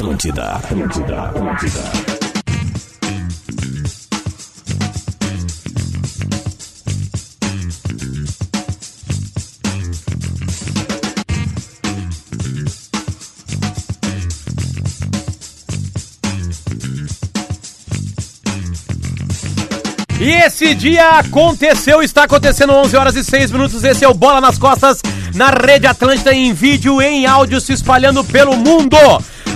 Atlântida, Atlântida, Atlântida. E esse dia aconteceu, está acontecendo 11 horas e 6 minutos. Esse é o Bola nas Costas na Rede Atlântida em vídeo, em áudio, se espalhando pelo mundo.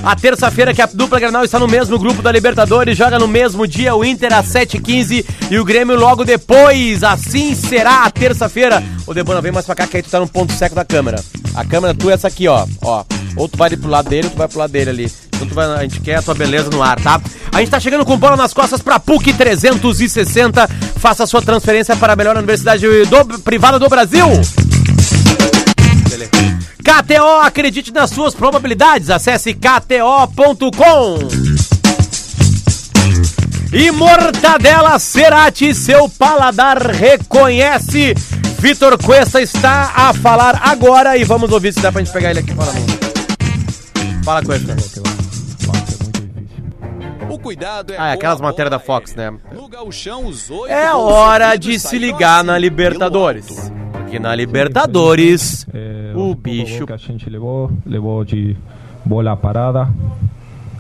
A terça-feira que a dupla Granal está no mesmo grupo da Libertadores, joga no mesmo dia o Inter às 7h15 e o Grêmio logo depois. Assim será a terça-feira. Ô Debona, vem mais pra cá que aí tu tá no ponto seco da câmera. A câmera tu é essa aqui, ó. ó. Ou tu vai pro lado dele, ou tu vai pro lado dele ali. Então tu vai, a gente quer a tua beleza no ar, tá? A gente tá chegando com bola nas costas pra PUC 360. Faça a sua transferência para a melhor universidade do, privada do Brasil. KTO, acredite nas suas probabilidades. Acesse kto.com. E Mortadela Cerati, seu paladar reconhece. Vitor Cuesta está a falar agora e vamos ouvir se dá pra gente pegar ele aqui. Fala, mano. Fala, Cuesta. O cuidado é Ah, é aquelas matérias da Fox, né? É hora de se ligar assim, na Libertadores. Porque na Libertadores, É, o bicho que a gente levou, levou de bola parada.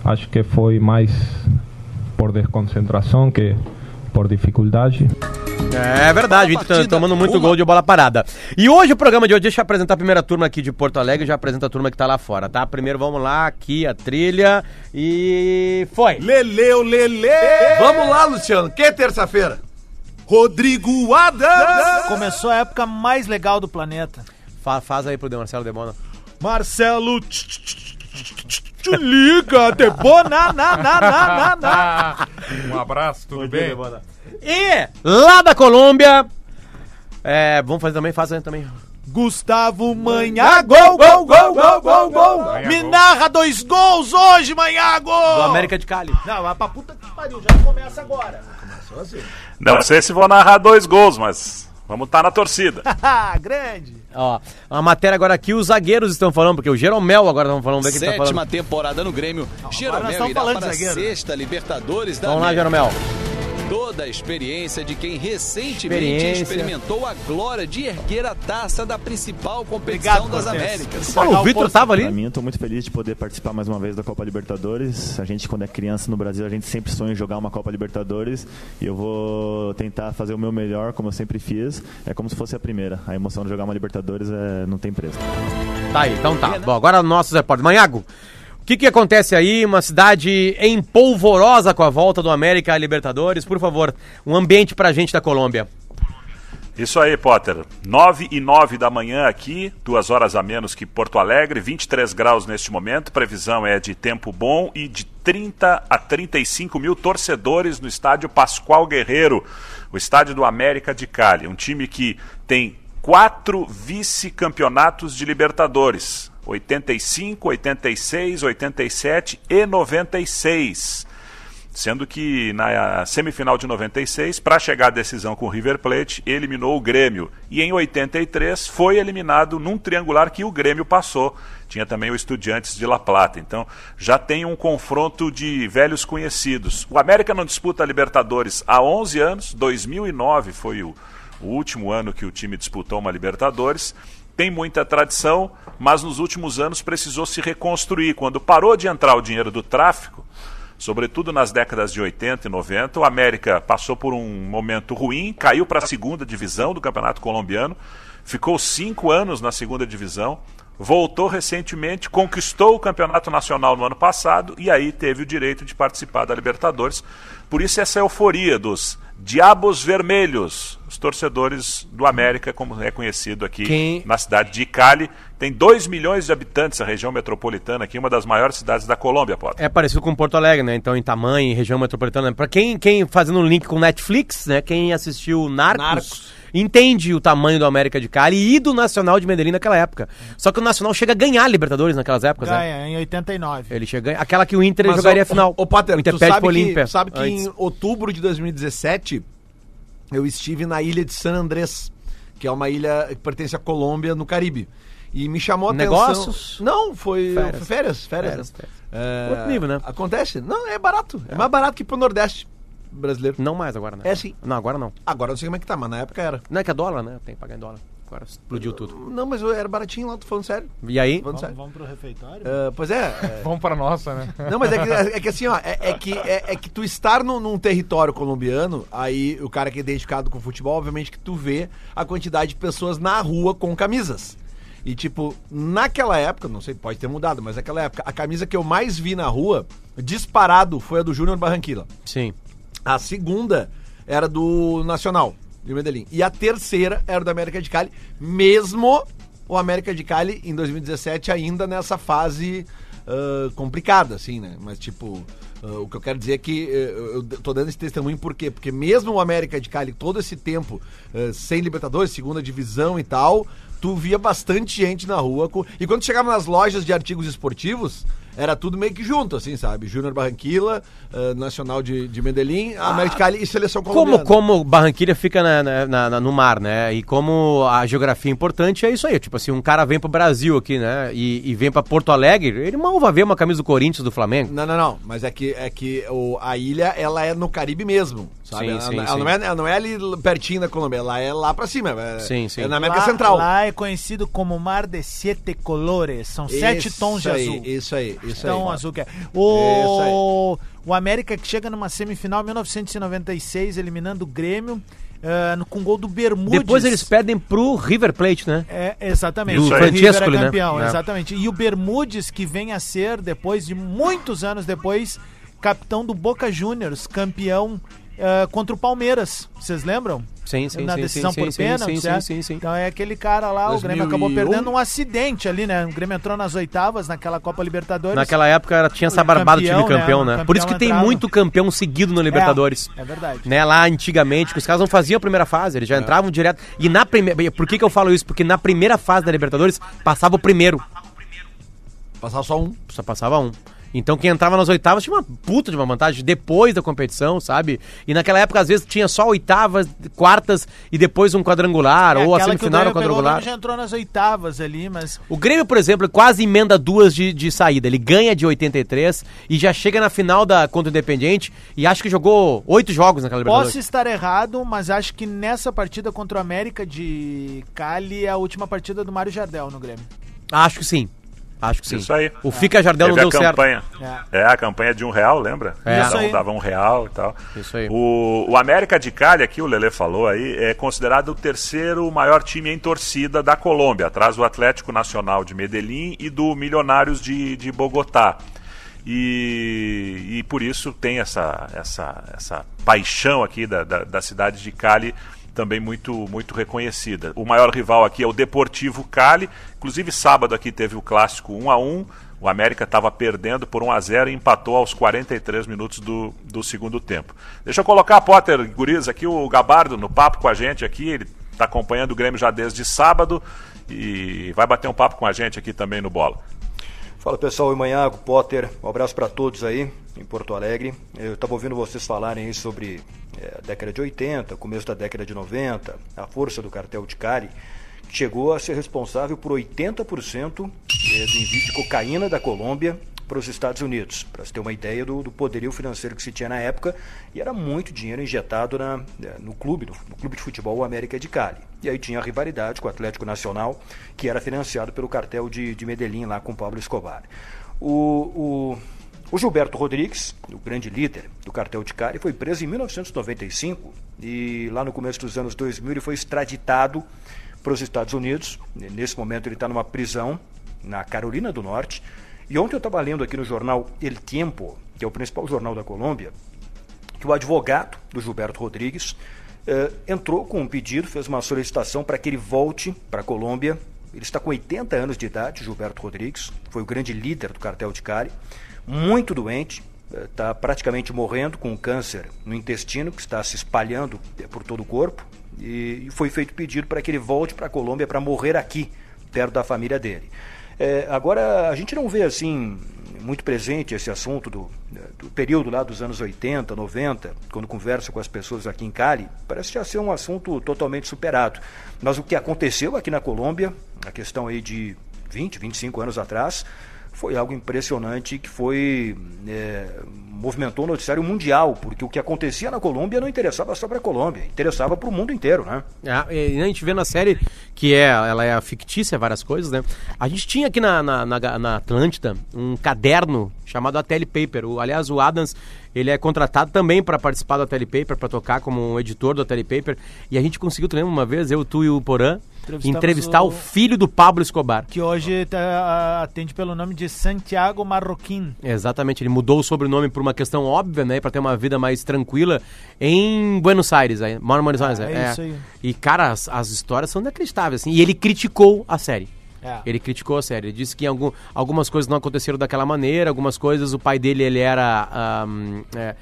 Acho que foi mais por desconcentração que por dificuldade. É verdade, o Inter tá tomando muito uma. gol de bola parada. E hoje o programa de hoje, deixa eu apresentar a primeira turma aqui de Porto Alegre, já apresenta a turma que tá lá fora, tá? Primeiro vamos lá, aqui a trilha e foi. Leleu, Lele! Vamos lá, Luciano. Que terça-feira? Rodrigo Adams! Começou a época mais legal do planeta. Fa- faz aí pro De Marcelo Demona. Marcelo. tch, tch, tch, tch, tch, Te liga, Debona, na, na, na, na, na. Um abraço, tudo bem? E lá da Colômbia, é, vamos fazer também, faz aí também. Gustavo Manhá, gol, gol, gol, gol, gol, gol. Manhá, Me gol. narra dois gols hoje, Manhá, Do. América de Cali. Não, vai pra puta que pariu, já começa agora. Não sei se vou narrar dois gols, mas vamos estar na torcida. Ah, grande. Ó, a matéria agora aqui, os zagueiros estão falando, porque o Jeromel agora estão falando, vamos ver quem tá Sétima falando. temporada no Grêmio. nós Jeromel estamos irá para a sexta Libertadores da Vamos lá, América. Jeromel. Toda a experiência de quem recentemente Experiência. experimentou a glória de erguer a taça da principal Obrigado, competição das Cortez. Américas. Ó, o Vitor tava Pra ali. mim, eu tô muito feliz de poder participar mais uma vez da Copa Libertadores. A gente, quando é criança no Brasil, a gente sempre sonha em jogar uma Copa Libertadores. E eu vou tentar fazer o meu melhor, como eu sempre fiz. É como se fosse a primeira. A emoção de jogar uma Libertadores é, não tem preço. Tá aí, então tá. Bom, agora nossos repórteres. Manhago, o que que acontece aí? Uma cidade em polvorosa com a volta do América à Libertadores. Por favor, um ambiente pra gente da Colômbia. Isso aí, Potter. 9 e 9 da manhã aqui, duas horas a menos que Porto Alegre, 23 graus neste momento. Previsão é de tempo bom e de 30 a 35 mil torcedores no estádio Pascoal Guerreiro, o estádio do América de Cali. Um time que tem quatro vice-campeonatos de Libertadores: 85, 86, 87 e 96. Sendo que na semifinal de 96, para chegar à decisão com o River Plate, eliminou o Grêmio. E em 83 foi eliminado num triangular que o Grêmio passou. Tinha também o Estudiantes de La Plata. Então já tem um confronto de velhos conhecidos. O América não disputa a Libertadores há 11 anos, 2009 foi o, o último ano que o time disputou uma Libertadores. Tem muita tradição, mas nos últimos anos precisou se reconstruir. Quando parou de entrar o dinheiro do tráfico, sobretudo nas décadas de 80 e 90. O América passou por um momento ruim, caiu para a segunda divisão do Campeonato Colombiano, ficou cinco anos na segunda divisão, voltou recentemente, conquistou o Campeonato Nacional no ano passado e aí teve o direito de participar da Libertadores. Por isso essa euforia dos Diabos Vermelhos, os torcedores do América, como é conhecido aqui Quem- na cidade de Cali. Tem 2 milhões de habitantes a região metropolitana aqui, uma das maiores cidades da Colômbia, Potter. É parecido com Porto Alegre, né? Então, em tamanho, em região metropolitana. Pra quem, quem fazendo um link com Netflix, né? Quem assistiu Narcos, Narcos. Entende o tamanho do América de Cali e do Nacional de Medellín naquela época. Só que o Nacional chega a ganhar a Libertadores naquelas épocas, né? Ganha, em 89. Ele chega a ganhar. Aquela que o Inter Mas, jogaria a final. Ô, Potter, o Inter tu perde sabe pro que, Olímpia. sabe que antes. em outubro de 2017 eu estive na ilha de San Andrés, que é uma ilha que pertence à Colômbia, no Caribe. E me chamou a Negócios? atenção. Não, foi Férias. foi férias, férias. Férias, férias. É, Outro nível, né? Acontece? Não, é barato. É, mais barato que pro Nordeste brasileiro. Não mais agora, né? É sim. Não, agora não. Agora eu não sei como é que tá, mas na época era. Não é que é dólar, né? Tem que pagar em dólar. Agora explodiu tudo. Não, mas eu era baratinho lá, tô falando sério. E aí? Vamos, sério. vamos pro refeitório? É, pois é, é. Vamos pra nossa, né? Não, mas é que, é que assim, ó, é, é que, é, é que tu estar num, num território colombiano, aí o cara que é identificado com futebol, obviamente que tu vê a quantidade de pessoas na rua com camisas. E tipo, naquela época, não sei, pode ter mudado, mas naquela época, a camisa que eu mais vi na rua, disparado, foi a do Júnior Barranquilla. Sim. A segunda era do Nacional, de Medellín. E a terceira era do América de Cali, mesmo o América de Cali em 2017 ainda nessa fase ah, complicada, assim, né? Mas tipo, ah, o que eu quero dizer é que eh, eu tô dando esse testemunho por quê? Porque mesmo o América de Cali, todo esse tempo sem Libertadores, segunda divisão e tal, tu via bastante gente na rua. E quando chegava nas lojas de artigos esportivos, era tudo meio que junto, assim, sabe? Júnior Barranquilla, ah, Nacional de, de Medellín, América de Cali e Seleção Como, Colombiana. como Barranquilha fica na- na- na- na- no mar, né? E como a geografia é importante, é isso aí. Tipo assim, um cara vem pro Brasil aqui, né? E, e vem pra Porto Alegre, ele mal vai ver uma camisa do Corinthians, do Flamengo. Não, não, não. Mas é que, é que o, a ilha, ela é no Caribe mesmo, sabe? Sim, ela, sim, ela sim. Não é, ela não é ali pertinho da Colômbia, ela é lá pra cima. É, Sim, sim. É na América lá, Central. Lá é conhecido como Mar de Sete Colores. São sete Isso tons de aí, azul. Isso aí, isso Tão aí. azul que é. O, o América que chega numa semifinal em 1996, eliminando o Grêmio, no- com gol do Bermudes. Depois eles perdem pro River Plate, né? É, exatamente. Do O River Francescoli, é né? campeão, É. exatamente. E o Bermudes, que vem a ser, depois de muitos anos depois, capitão do Boca Juniors, campeão ah, contra o Palmeiras. Vocês lembram? Sim, sim, Na sim, decisão sim, por sim, pênalti, sim, certo? sim, sim, sim. Então é aquele cara lá, o Grêmio acabou 2001. perdendo um acidente ali, né? O Grêmio entrou nas oitavas, naquela Copa Libertadores. Naquela época era- tinha essa O barbada de time campeão, campeão, né? né? O Por isso que campeão tem entrava. muito campeão seguido no Libertadores. É, é verdade. Né, lá antigamente, que os caras não faziam a primeira fase, eles já entravam direto. E na primeira. Por que, que eu falo isso? Porque na primeira fase da Libertadores passava o primeiro. Passar só um. Só passava um. Então quem entrava nas oitavas tinha uma puta de uma vantagem depois da competição, sabe? E naquela época, às vezes, tinha só oitavas, quartas e depois um quadrangular, É, ou a aquela que o semifinal o quadrangular. Já entrou nas oitavas ali, mas O Grêmio, por exemplo, quase emenda duas de, de saída. Ele ganha de 83 e já chega na final da contra o Independiente e acho que jogou oito jogos naquela Libertadores. Posso estar errado, mas acho que nessa partida contra o América de Cali é a última partida do Mário Jardel no Grêmio. Acho que sim. Acho que sim. Isso aí. O Fica Jardel não Teve deu a certo. campanha. É. É. a campanha de um real, lembra? É. Isso aí. um dava um real e tal. Isso aí. O, o América de Cali, aqui o Lele falou aí, é considerado o terceiro maior time em torcida da Colômbia, atrás do Atlético Nacional de Medellín e do Milionários de, de Bogotá. E, e por isso tem essa, essa, essa paixão aqui da, da, da cidade de Cali também muito, muito reconhecida. O maior rival aqui é o Deportivo Cali. Inclusive, sábado aqui teve o clássico 1 a 1 O América estava perdendo por 1 a 0 e empatou aos 43 minutos do, do segundo tempo. Deixa eu colocar, Potter, Guriz, aqui o Gabardo no papo com a gente aqui. Ele está acompanhando o Grêmio já desde sábado e vai bater um papo com a gente aqui também no Bola. Fala pessoal, oi Manhago, Potter, um abraço para todos aí em Porto Alegre. Eu estava ouvindo vocês falarem aí sobre é, década de 80, começo da década de 90, a força do cartel de Cali, chegou a ser responsável por 80% é, do envio de cocaína da Colômbia para os Estados Unidos, para se ter uma ideia do, do, poderio financeiro que se tinha na época, e era muito dinheiro injetado na, no clube, no, no clube de futebol América de Cali. E aí tinha a rivalidade com o Atlético Nacional, que era financiado pelo cartel de, de Medellín lá com Pablo Escobar. O, o, o, Gilberto Rodrigues, o grande líder do cartel de Cali, foi preso em 1995 e lá no começo dos anos 2000 ele foi extraditado para os Estados Unidos. Nesse momento ele está numa prisão na Carolina do Norte. E ontem eu estava lendo aqui no jornal El Tiempo, que é o principal jornal da Colômbia, que o advogado do Gilberto Rodrigues eh, entrou com um pedido, fez uma solicitação para que ele volte para a Colômbia. Ele está com 80 anos de idade, Gilberto Rodrigues, foi o grande líder do cartel de Cali, muito doente, está praticamente morrendo com câncer no intestino que está se espalhando por todo o corpo. E, foi feito pedido para que ele volte para a Colômbia para morrer aqui, perto da família dele. É, agora, a gente não vê assim muito presente esse assunto do, do, período lá dos anos 80, 90, quando converso com as pessoas aqui em Cali, parece já ser um assunto totalmente superado. Mas o que aconteceu aqui na Colômbia, a questão aí de 20, 25 anos atrás, foi algo impressionante que foi é, movimentou o noticiário mundial, porque o que acontecia na Colômbia não interessava só para a Colômbia, interessava para o mundo inteiro, né? É, e a gente vê na série que é, ela é fictícia, várias coisas, né? A gente tinha aqui na, na, na, na Atlântida um caderno chamado A Telepaper. O, aliás, o Adams, ele é contratado também para participar do Telepaper, para tocar como um editor do Telepaper. E a gente conseguiu, lembra uma vez, eu, tu e o Porã, entrevistar o... o- filho do Pablo Escobar. Que hoje tá, atende pelo nome de Santiago Marroquim. Exatamente, ele mudou o sobrenome por uma questão óbvia, né? Pra ter uma vida mais tranquila em Buenos Aires, aí, mora em Buenos Aires. é isso aí. E, cara, as, as histórias são inacreditáveis, assim. E ele criticou a série. É. Ele criticou a série. Ele disse que algum, algumas coisas não aconteceram daquela maneira, algumas coisas o pai dele ele era é,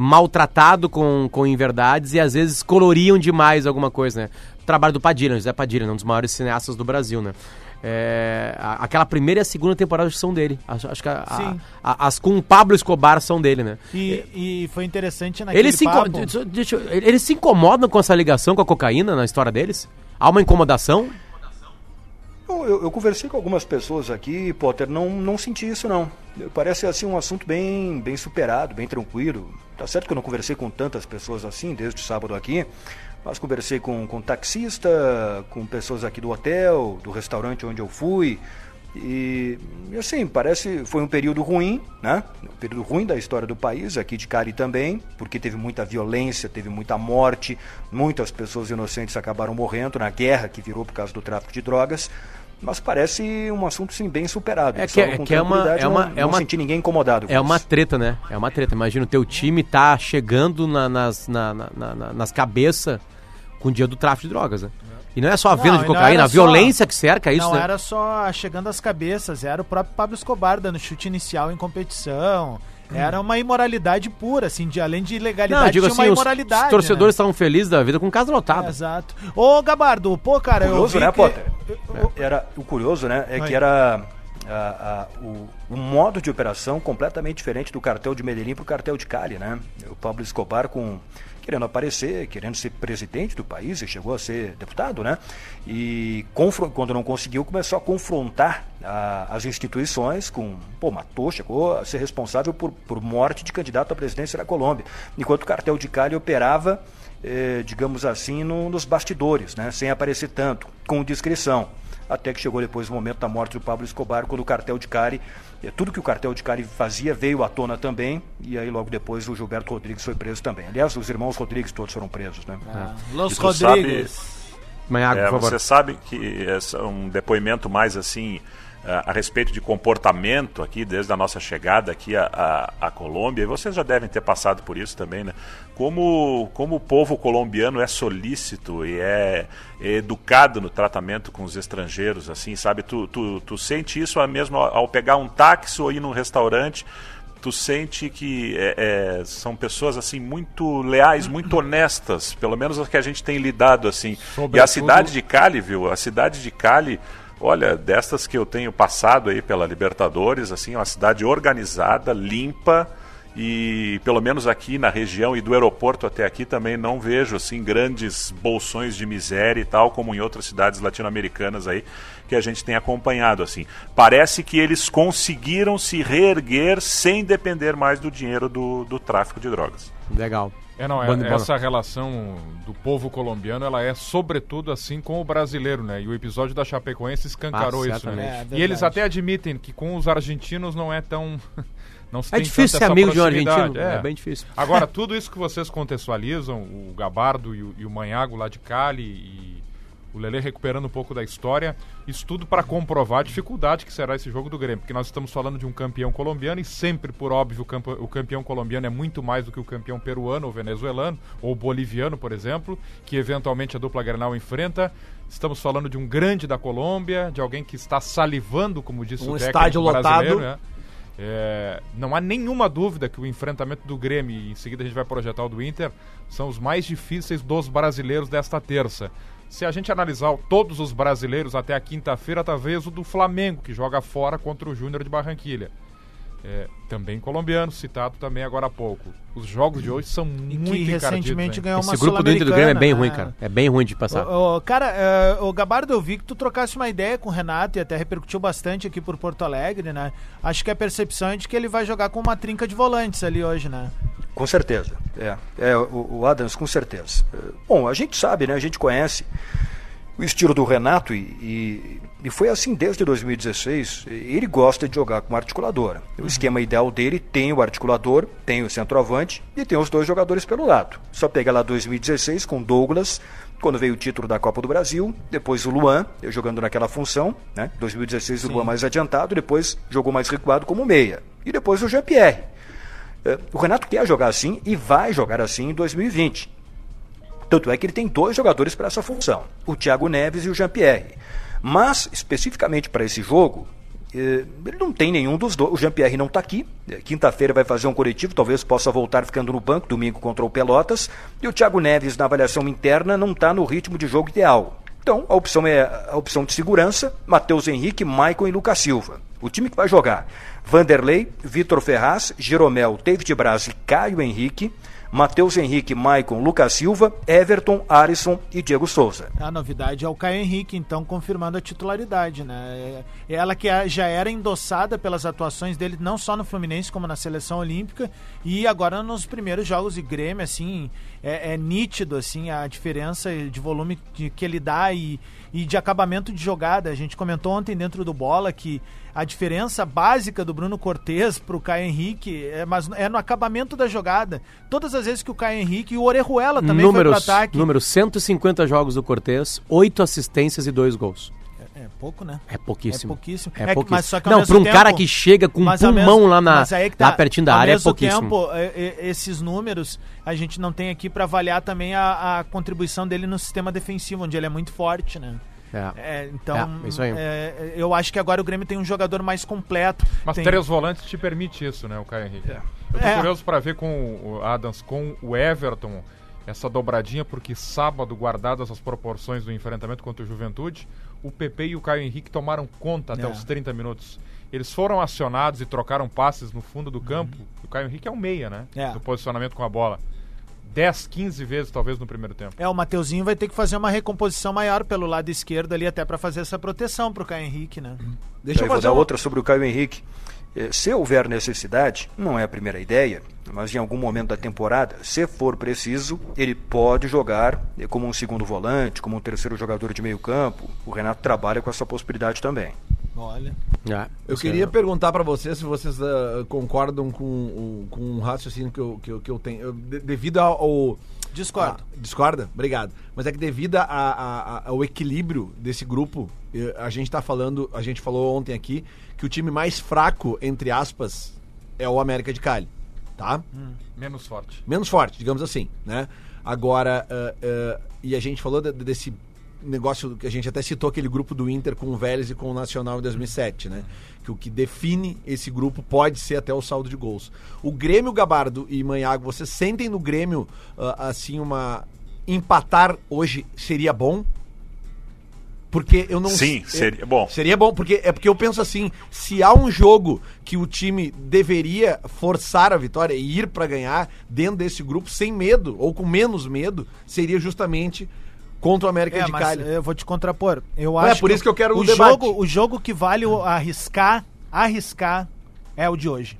maltratado com, com inverdades e às vezes coloriam demais alguma coisa, né? O trabalho do Padilha, José Padilha, né? um dos maiores cineastas do Brasil, né? É, a- aquela primeira e a segunda temporada são dele. Acho, acho que a- a- as com o Pablo Escobar são dele, né? E, e foi interessante naquele Eles se, deixa deixa eles se incomodam com essa ligação com a cocaína na história deles? Há uma incomodação? Eu, eu- eu conversei com algumas pessoas aqui, Potter, não, não senti isso não. Parece assim um assunto bem, bem superado, bem tranquilo. Tá certo que eu não conversei com tantas pessoas assim desde sábado aqui, mas conversei com, com taxista, com pessoas aqui do hotel, do restaurante onde eu fui. E, assim, parece foi um período ruim, né? Um período ruim da história do país, aqui de Cali também, porque teve muita violência, teve muita morte, muitas pessoas inocentes acabaram morrendo na guerra que virou por causa do tráfico de drogas. Mas parece um assunto sim bem superado. É Só que é- com que é uma- é uma- não, é não uma- senti ninguém incomodado. com É uma isso. treta, né? É uma treta. Imagina o teu time tá chegando na- nas, na- na- na- na- nas cabeças com o dia do tráfico de drogas, né? E não é só a venda Não, de não cocaína, a só- violência que cerca isso, não né? era só chegando às cabeças, era o próprio Pablo Escobar dando chute inicial em competição. Era uma imoralidade pura, assim, de além de ilegalidade, Não, eu digo tinha assim, uma os, imoralidade. os torcedores né? estavam felizes da vida com casa lotada. Exato. Ô, Gabardo, pô, cara, eu curioso, vi né, que- Potter? Era, o curioso, né, é Oi. que era a- a- o, o modo de operação completamente diferente do cartel de Medellín para o cartel de Cali, né? O Pablo Escobar com querendo aparecer, querendo ser presidente do país e chegou a ser deputado, né? E quando não conseguiu, começou a confrontar a- as instituições com, pô, matou, chegou a ser responsável por, por morte de candidato à presidência da Colômbia, enquanto o cartel de Cali operava eh, digamos assim, no- nos bastidores, né, sem aparecer tanto, com discrição. Até que chegou depois o momento da morte do Pablo Escobar, quando o cartel de Cali, eh, tudo que o cartel de Cali fazia veio à tona também, e aí logo depois o Gilberto Rodrigues foi preso também. Aliás, os irmãos Rodrigues todos foram presos, né? Los E tu sabe- Rodrigues. Manhago, É, por favor. você sabe que é um depoimento mais assim a, a respeito de comportamento aqui desde a nossa chegada aqui à, à, à Colômbia e vocês já devem ter passado por isso também, né? Como como o povo colombiano é solícito e é, é educado no tratamento com os estrangeiros, assim, sabe? Tu, tu, tu sente isso mesmo ao, pegar um táxi ou ir num restaurante tu sente que é, é, são pessoas assim muito leais, muito honestas, pelo menos as que a gente tem lidado assim. E a Sobretudo- cidade de Cali, viu? A cidade de Cali, olha, destas que eu tenho passado aí pela Libertadores, assim, uma cidade organizada, limpa e pelo menos aqui na região e do aeroporto até aqui também não vejo assim grandes bolsões de miséria e tal como em outras cidades latino-americanas aí que a gente tem acompanhado assim. Parece que eles conseguiram se reerguer sem depender mais do dinheiro do, do tráfico de drogas. Legal. É, não, é- bando- essa relação do povo colombiano, ela é sobretudo assim com o brasileiro, né? E o episódio da Chapecoense escancarou Ah, isso, né? É, e eles até admitem que com os argentinos não é tão... Não se É tem difícil ser amigo de um argentino. É. bem difícil. Agora, tudo isso que vocês contextualizam, o Gabardo e o, e o Manhago lá de Cali e o Lele recuperando um pouco da história, isso tudo para comprovar a dificuldade que será esse jogo do Grêmio, porque nós estamos falando de um campeão colombiano e sempre, por óbvio, o, campeão colombiano é muito mais do que o campeão peruano ou venezuelano ou boliviano, por exemplo, que eventualmente a dupla Grenal enfrenta. Estamos falando de um grande da Colômbia, de alguém que está salivando, como disse Um o técnico estádio brasileiro, lotado. né? É, não há nenhuma dúvida que o enfrentamento do Grêmio, e em seguida a gente vai projetar o do Inter, são os mais difíceis dos brasileiros desta terça. Se a gente analisar o- todos os brasileiros até a quinta-feira, talvez o do Flamengo, que joga fora contra o Júnior de Barranquilha. é, também colombiano, citado também agora há pouco. Os jogos de hoje são E muito que recentemente ganhou uma Esse grupo do Inter do Grêmio é bem ruim, Sul-Americana, cara. É bem ruim de passar. Ô, ô, cara, é, o Gabardo, eu vi que tu trocasse uma ideia com o Renato e até repercutiu bastante aqui por Porto Alegre, né? Acho que a percepção é de que ele vai jogar com uma trinca de volantes ali hoje, né? Com certeza. É, é o, o Adams, com certeza. Bom, a gente sabe, né? A gente conhece o estilo do Renato e, e, e foi assim desde 2016. Ele gosta de jogar com articulador. O esquema ideal dele tem o articulador, tem o centroavante e tem os dois jogadores pelo lado. Só pega lá 2016 com Douglas, quando veio o título da Copa do Brasil, depois o Luan, eu jogando naquela função, né? 2016 o Luan mais adiantado, depois jogou mais recuado como meia. E depois o Jean-Pierre. É, O Renato quer jogar assim e vai jogar assim em 2020. Tanto é que ele tem dois jogadores para essa função, o Thiago Neves e o Jean-Pierre. Mas, especificamente para esse jogo, eh, ele não tem nenhum dos dois. O Jean-Pierre não está aqui. Eh, Quinta-feira vai fazer um coletivo, talvez possa voltar ficando no banco, domingo contra o Pelotas. E o Thiago Neves, na avaliação interna, não está no ritmo de jogo ideal. Então, a opção é a opção de segurança: Matheus Henrique, Maicon e Lucas Silva. O time que vai jogar: Vanderlei, Vitor Ferraz, Jeromel, David Braz e Caio Henrique. Matheus Henrique, Maicon, Lucas Silva, Everton, Alisson e Diego Souza. A novidade é o Caio Henrique, então, confirmando a titularidade, né? É Ela que a- já era endossada pelas atuações dele, não só no Fluminense, como na seleção olímpica, e agora nos primeiros jogos de Grêmio, assim, é, é nítido, assim, a diferença de volume que ele dá e, e de acabamento de jogada. A gente comentou ontem dentro do Bola que a diferença básica do Bruno Cortes pro Caio Henrique é, mas é no acabamento da jogada. Todas as vezes que o Caio Henrique e o Orejuela também números, foi pro ataque. números 150 jogos do Cortez, 8 assistências e 2 gols. É pouco, né? É pouquíssimo. É pouquíssimo. É É pouquíssimo. mas só que Não, pra um tempo- cara que chega com um pulmão mesmo- lá, na, tá, lá pertinho da área é pouquíssimo. tempo, é, é, esses números a gente não tem aqui pra avaliar também a, a contribuição dele no sistema defensivo, onde ele é muito forte, né? É. É, então, É, isso aí. é, eu acho que agora o Grêmio tem um jogador mais completo. Mas tem... três volantes te permite isso, né, o Caio Henrique? Eu tô É. curioso para ver com o Adams, com o Everton, essa dobradinha, porque sábado, guardadas as proporções do enfrentamento contra o Juventude, o PP e o Caio Henrique tomaram conta até É. os 30 minutos. Eles foram acionados e trocaram passes no fundo do campo. O Caio Henrique é um meia, né? É. No posicionamento com a bola. 10, 15 vezes, talvez, no primeiro tempo. É, o Mateuzinho vai ter que fazer uma recomposição maior pelo lado esquerdo ali, até pra fazer essa proteção pro Caio Henrique, né? Deixa eu vou fazer dar uma... outra sobre o Caio Henrique. Eh, Se houver necessidade, não é a primeira ideia, mas em algum momento da temporada, se for preciso, ele pode jogar eh, como um segundo volante, como um terceiro jogador de meio campo. O Renato trabalha com essa possibilidade também. Olha. É, Eu queria é- perguntar pra vocês se vocês ah, concordam com, o- com um raciocínio que eu, que eu, que eu tenho. Eu, de- devido ao. ao- Discordo. a- discorda? Obrigado. Mas é que devido a- a- a- ao equilíbrio desse grupo, eh, a gente tá falando. A gente falou ontem aqui que o time mais fraco, entre aspas, é o América de Cali. Tá? Menos forte. menos forte, digamos assim, né? Agora, ah, ah, e a gente falou de- desse negócio que a gente até citou aquele grupo do Inter com o Vélez e com o Nacional em 2007, né? Que o que define esse grupo pode ser até o saldo de gols. O Grêmio, Gabardo e Manhago, vocês sentem no Grêmio ah, assim uma empatar hoje seria bom? Porque eu não Sim, seria bom. Seria bom, porque é porque eu penso assim, se há um jogo que o time deveria forçar a vitória e ir pra ganhar dentro desse grupo sem medo ou com menos medo, seria justamente contra o América É, de Cali. eu vou te contrapor. Eu É, acho por isso que eu quero o o debate. jogo, o jogo que vale o arriscar, arriscar é o de hoje.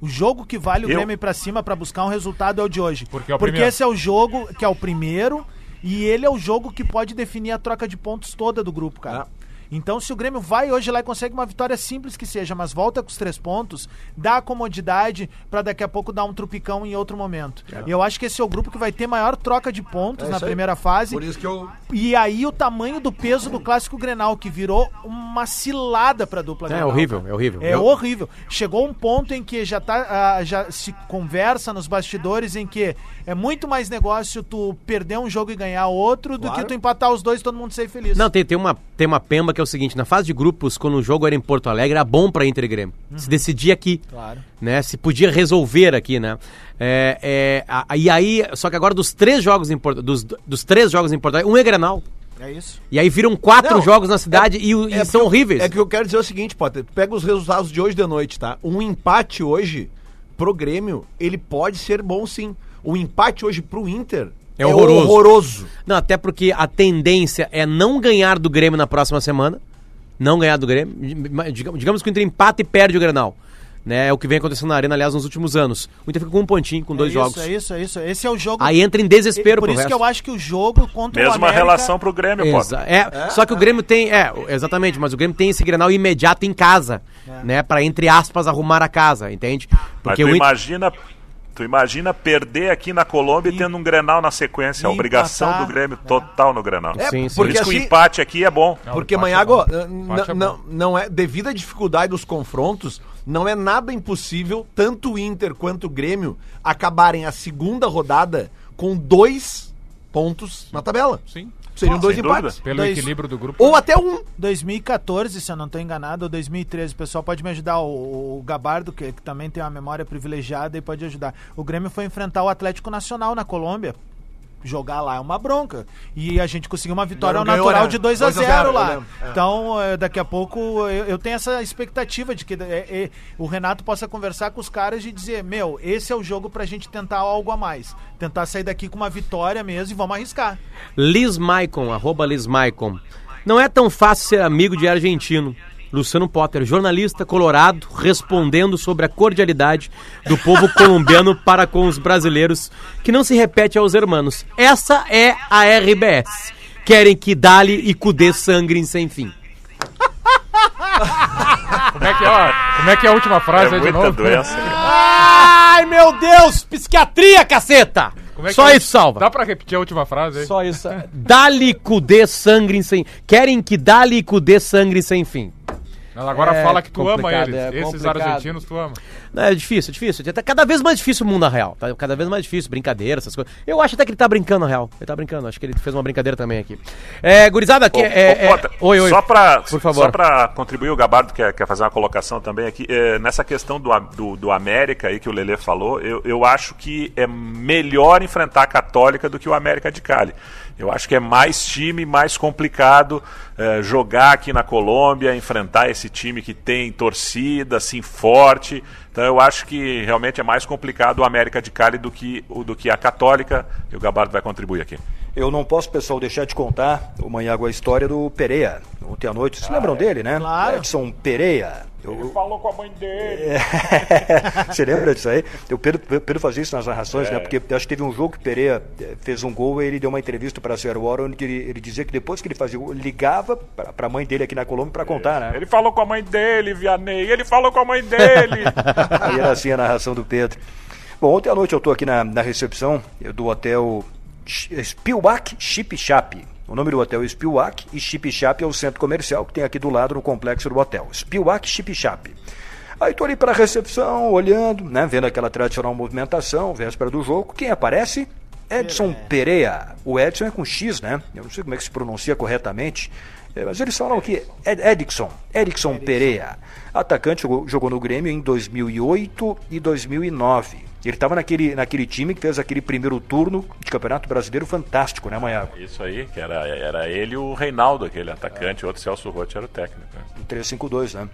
O jogo que vale o Eu- Grêmio ir pra cima pra buscar um resultado é o de hoje. Porque é o primeiro. esse é o jogo que é o primeiro e ele é o jogo que pode definir a troca de pontos toda do grupo, cara. É. Então, se o Grêmio vai hoje lá e consegue uma vitória simples que seja, mas volta com os três pontos, dá a comodidade pra daqui a pouco dar um trupicão em outro momento. E eu acho que esse é o grupo que vai ter maior troca de pontos É na primeira fase. Por isso que eu E aí o tamanho do peso do clássico Grenal, que virou uma cilada pra dupla É Grenal. horrível, cara. é horrível. É Eu- horrível. Chegou um ponto em que já, tá, ah, já se conversa nos bastidores em que é muito mais negócio tu perder um jogo e ganhar outro do Claro. que tu empatar os dois e todo mundo ser feliz. Não, tem, tem, uma, tem uma pemba que é o seguinte: na fase de grupos, quando o jogo era em Porto Alegre, era bom pra Inter e Grêmio. Se decidia aqui. Claro. Né? Se podia resolver aqui, né? É, é, a- e aí, só que agora dos três jogos em Porto, dos, dos três jogos em Porto Alegre, um é Grenal. É isso. E aí viram quatro Não, jogos na cidade e, o- e É são porque- horríveis. É que eu quero dizer o seguinte, Potter. Pega os resultados de hoje de noite, tá? Um empate hoje pro Grêmio, ele pode ser bom sim. O empate hoje pro Inter É horroroso. horroroso. Não, até porque a tendência é não ganhar do Grêmio na próxima semana. Não ganhar do Grêmio. Digamos, que o Inter empata e perde o Grenal. Né? É o que vem acontecendo na Arena, aliás, nos últimos anos. O Inter fica com um pontinho, com dois é jogos. Isso, é isso, é isso. Esse é o jogo. Aí entra em desespero Por pro isso resto. que eu acho que o jogo contra o Mesma América... relação pro Grêmio, Exa- Potter. é, Só que o Grêmio tem. É, exatamente, mas o Grêmio tem esse Grenal imediato em casa. Né? Pra, entre aspas, arrumar a casa, entende? Mas Porque tu o Inter- imagina, tu imagina perder aqui na Colômbia e, tendo um Grenal na sequência. A obrigação empatar, do Grêmio total no Grenal. É, Sim, sim. Por porque isso que o assim- empate aqui é bom. Porque, empate é Manhago, bom. Empate é não, não é. Devido à dificuldade dos confrontos, não é nada impossível, tanto o Inter quanto o Grêmio acabarem a segunda rodada com dois pontos na tabela. Sim. Seriam dois sem empates. Pelo Dois- equilíbrio do grupo. Ou até um. 2014, se eu não estou enganado, ou 2013. O pessoal pode me ajudar. O, o Gabardo, que, que também tem uma memória privilegiada, e pode ajudar. O Grêmio foi enfrentar o Atlético Nacional na Colômbia. Jogar lá é uma bronca. E a gente conseguiu uma vitória ao Não ganhou, natural né? de 2 a 2 a 0, 0 eu lá. É. Então, eh, daqui a pouco, eu, eu tenho essa expectativa de que eh, eh, o Renato possa conversar com os caras e dizer: Meu, esse é o jogo pra gente tentar algo a mais. Tentar sair daqui com uma vitória mesmo e vamos arriscar. Liz Maicon, arroba Liz Maicon. Não é tão fácil ser amigo de argentino. Luciano Potter, jornalista colorado, respondendo sobre a cordialidade do povo colombiano para com os brasileiros, que não se repete aos hermanos. Essa é a RBS. Querem que Dali e Cudê sangrem sem fim. Como é que é, ó, como é, que é a última frase É aí de novo? doença. Ai, meu Deus! Psiquiatria, caceta! Como é que Só é? isso salva. Dá pra repetir a última frase aí? Só isso. Dali Cudê sangrem sem... Querem que Dali e Cudê sangrem sem fim. Ela agora É fala que tu ama eles. é Esses argentinos tu ama. Não, É difícil, é difícil. Tá cada vez mais difícil o mundo na real. Tá cada vez mais difícil, brincadeira, essas coisas. Eu acho até que ele tá brincando na real. Ele tá brincando, acho que ele fez uma brincadeira também aqui. É, gurizada, aqui Ô, é, é- ô, Potter, Oi, oi. Só pra, Por favor. Só pra contribuir, o Gabardo quer, quer fazer uma colocação também aqui. É, nessa questão do, do, do América aí que o Lelê falou, eu, eu acho que é melhor enfrentar a Católica do que o América de Cali. Eu acho que é mais time, mais complicado é, jogar aqui na Colômbia, enfrentar esse time que tem torcida, assim, forte. Então eu acho que realmente é mais complicado o América de Cali do que, o- do que a Católica. E o Gabardo vai contribuir aqui. Eu não posso, pessoal, deixar de contar o Manhago a história do Pereira. Ontem à noite, vocês lembram dele, né? Claro. Edson Pereira. Eu- Falou com a mãe dele. Você lembra disso aí? O Pedro, Pedro fazia isso nas narrações, É. né? Porque acho que teve um jogo que o Pereira eh, fez um gol e ele deu uma entrevista para a Zero Hora onde ele, ele dizia que depois que ele fazia o ele ligava para a mãe dele aqui na Colômbia para contar, né? Ele falou com a mãe dele, Vianney. Ele falou com a mãe dele. Aí era assim a narração do Pedro. Bom, ontem à noite eu estou aqui na, na recepção do hotel Ch- Spielbach Chip Chap. O nome do hotel é Spielbach e Chip Chap é o centro comercial que tem aqui do lado no complexo do hotel. Spielbach Chip Chap. Aí estou ali para a recepção, olhando, né, vendo aquela tradicional movimentação, véspera do jogo. Quem aparece? Edson Pereira. O Edson é com X, né? Eu não sei como é que se pronuncia corretamente. É, Mas eles falam aqui, Ed Edson, Edson Pereira. Atacante, jogou, jogou no Grêmio em 2008 e 2009. Ele estava naquele, naquele time que fez aquele primeiro turno de Campeonato Brasileiro fantástico, né, Manhago? Isso aí, que era, era ele e o Reinaldo, aquele atacante. O outro Celso Rotti era o técnico. né? Um 352, né?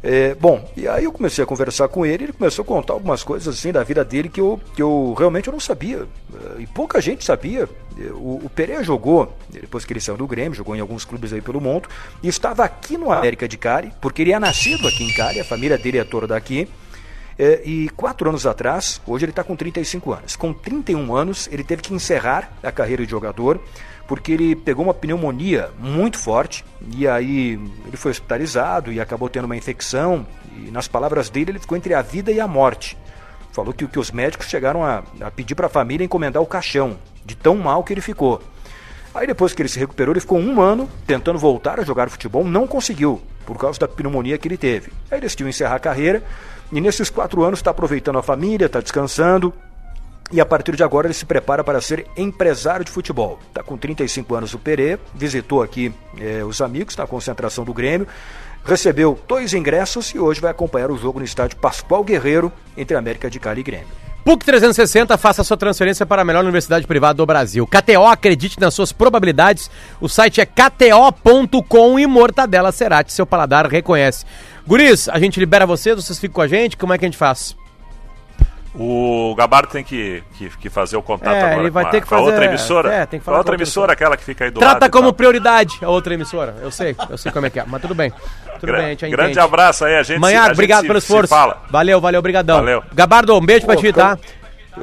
É, bom, e aí eu comecei a conversar com ele, ele começou a contar algumas coisas assim da vida dele que eu, que eu realmente eu não sabia. eh, E pouca gente sabia. O, o Pereira jogou, depois que ele saiu do Grêmio, jogou em alguns clubes aí pelo mundo, e estava aqui no América de Cali, porque ele é nascido aqui em Cali, a família dele é toda daqui. É, e quatro anos atrás, hoje ele está com 35 anos. Com 31 anos, ele teve que encerrar a carreira de jogador porque ele pegou uma pneumonia muito forte e aí ele foi hospitalizado e acabou tendo uma infecção. E nas palavras dele, ele ficou entre a vida e a morte. Falou que, que os médicos chegaram a, a pedir para a família encomendar o caixão, de tão mal que ele ficou. Aí depois que ele se recuperou, ele ficou um ano tentando voltar a jogar futebol, não conseguiu, por causa da pneumonia que ele teve. Aí decidiu encerrar a carreira e nesses quatro anos está aproveitando a família, está descansando. E a partir de agora ele se prepara para ser empresário de futebol. Está com 35 anos o Perê, visitou aqui eh, os amigos na concentração do Grêmio, recebeu dois ingressos e hoje vai acompanhar o jogo no estádio Pascoal Guerreiro entre América de Cali e Grêmio. PUC 360, faça sua transferência para a melhor universidade privada do Brasil. KTO, acredite nas suas probabilidades. O site é kto.com e Mortadela Cerati, seu paladar reconhece. Guris, a gente libera vocês, vocês ficam com a gente, como é que a gente faz? O Gabardo tem que, que, que fazer o contato É, agora ele vai com, a, ter que a fazer- outra emissora. é, tem que falar outra com a outra emissora, aquela que fica aí do lado. Trata como prioridade a outra emissora. Eu sei, eu sei como é que é, mas tudo bem. Tudo Gra- bem, grande entende. abraço aí, a gente se- a Manhã, gente obrigado se- pelo esforço. fala. Valeu, valeu, obrigadão. Valeu. Gabardo, um beijo pra Pô, ti, ficamos- tá?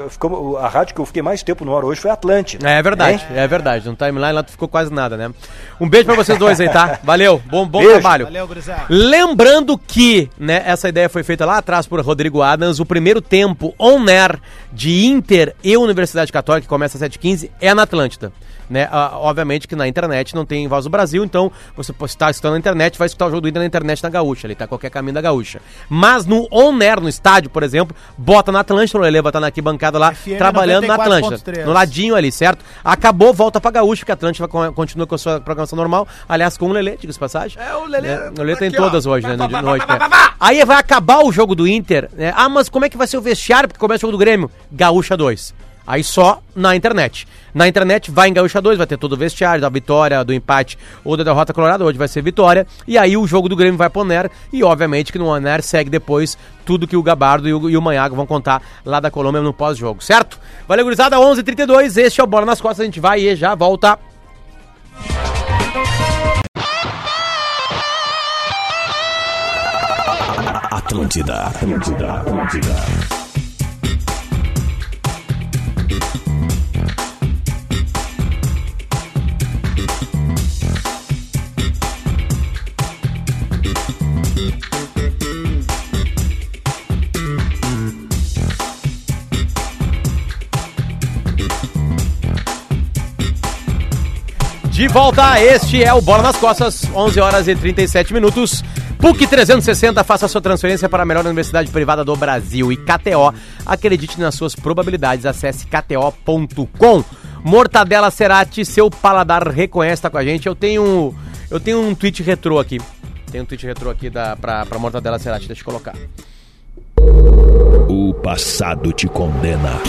Ficamos- a rádio que eu fiquei mais tempo no ar hoje foi a Atlântida. É verdade, é verdade. No timeline lá tu ficou quase nada, né? Um beijo pra vocês dois aí, tá? Valeu, bom, bom Beijo. trabalho. Valeu, gurizada. Lembrando que, né, essa ideia foi feita lá atrás por Rodrigo Adams, o primeiro tempo on-air de Inter e Universidade Católica, que começa às 7h15, é na Atlântida. Né? Ah, obviamente que na internet não tem voz do Brasil, então você está escutando na internet, vai escutar o jogo do Inter na internet na Gaúcha, ali tá qualquer caminho da Gaúcha. Mas no on-air, no estádio, por exemplo, bota na Atlântida, o Lele vai estar na arquibancada lá, FM trabalhando na 94.3. Atlântida, no ladinho ali, certo? Acabou, volta pra Gaúcha, porque a Atlântida continua com a sua programação normal, aliás, com o Lele, diga-se de passagem. É, o Lelê É, o Lelê tem aqui, ó. todas hoje, né? no- no- hoje, né? Aí vai acabar o jogo do Inter. né? Ah, mas como é que vai ser o vestiário? Porque começa o jogo do Grêmio. Gaúcha 2. Aí só na internet. Na internet vai em Gaúcha 2, vai ter todo o vestiário, da vitória, do empate ou da derrota colorada. Hoje vai ser vitória. E aí o jogo do Grêmio vai pro Oner. E obviamente que no Oner segue depois tudo que o Gabardo e o, e o Manhago vão contar lá da Colômbia no pós-jogo, certo? Valeu, gurizada. 11h32. Este é o Bola nas Costas. A gente vai e já volta. Atlântida, Atlântida, Atlântida. De volta, este é o Bola nas Costas, 11 horas e 37 minutos. PUC 360, faça sua transferência para a melhor universidade privada do Brasil. E KTO, acredite nas suas probabilidades, acesse kto.com. Mortadela Cerati, seu paladar reconhece, tá com a gente. Eu tenho, eu tenho um tweet retrô aqui. Tem um tweet retrô aqui da, pra, pra Mortadela Cerati, deixa eu colocar. O passado te condena.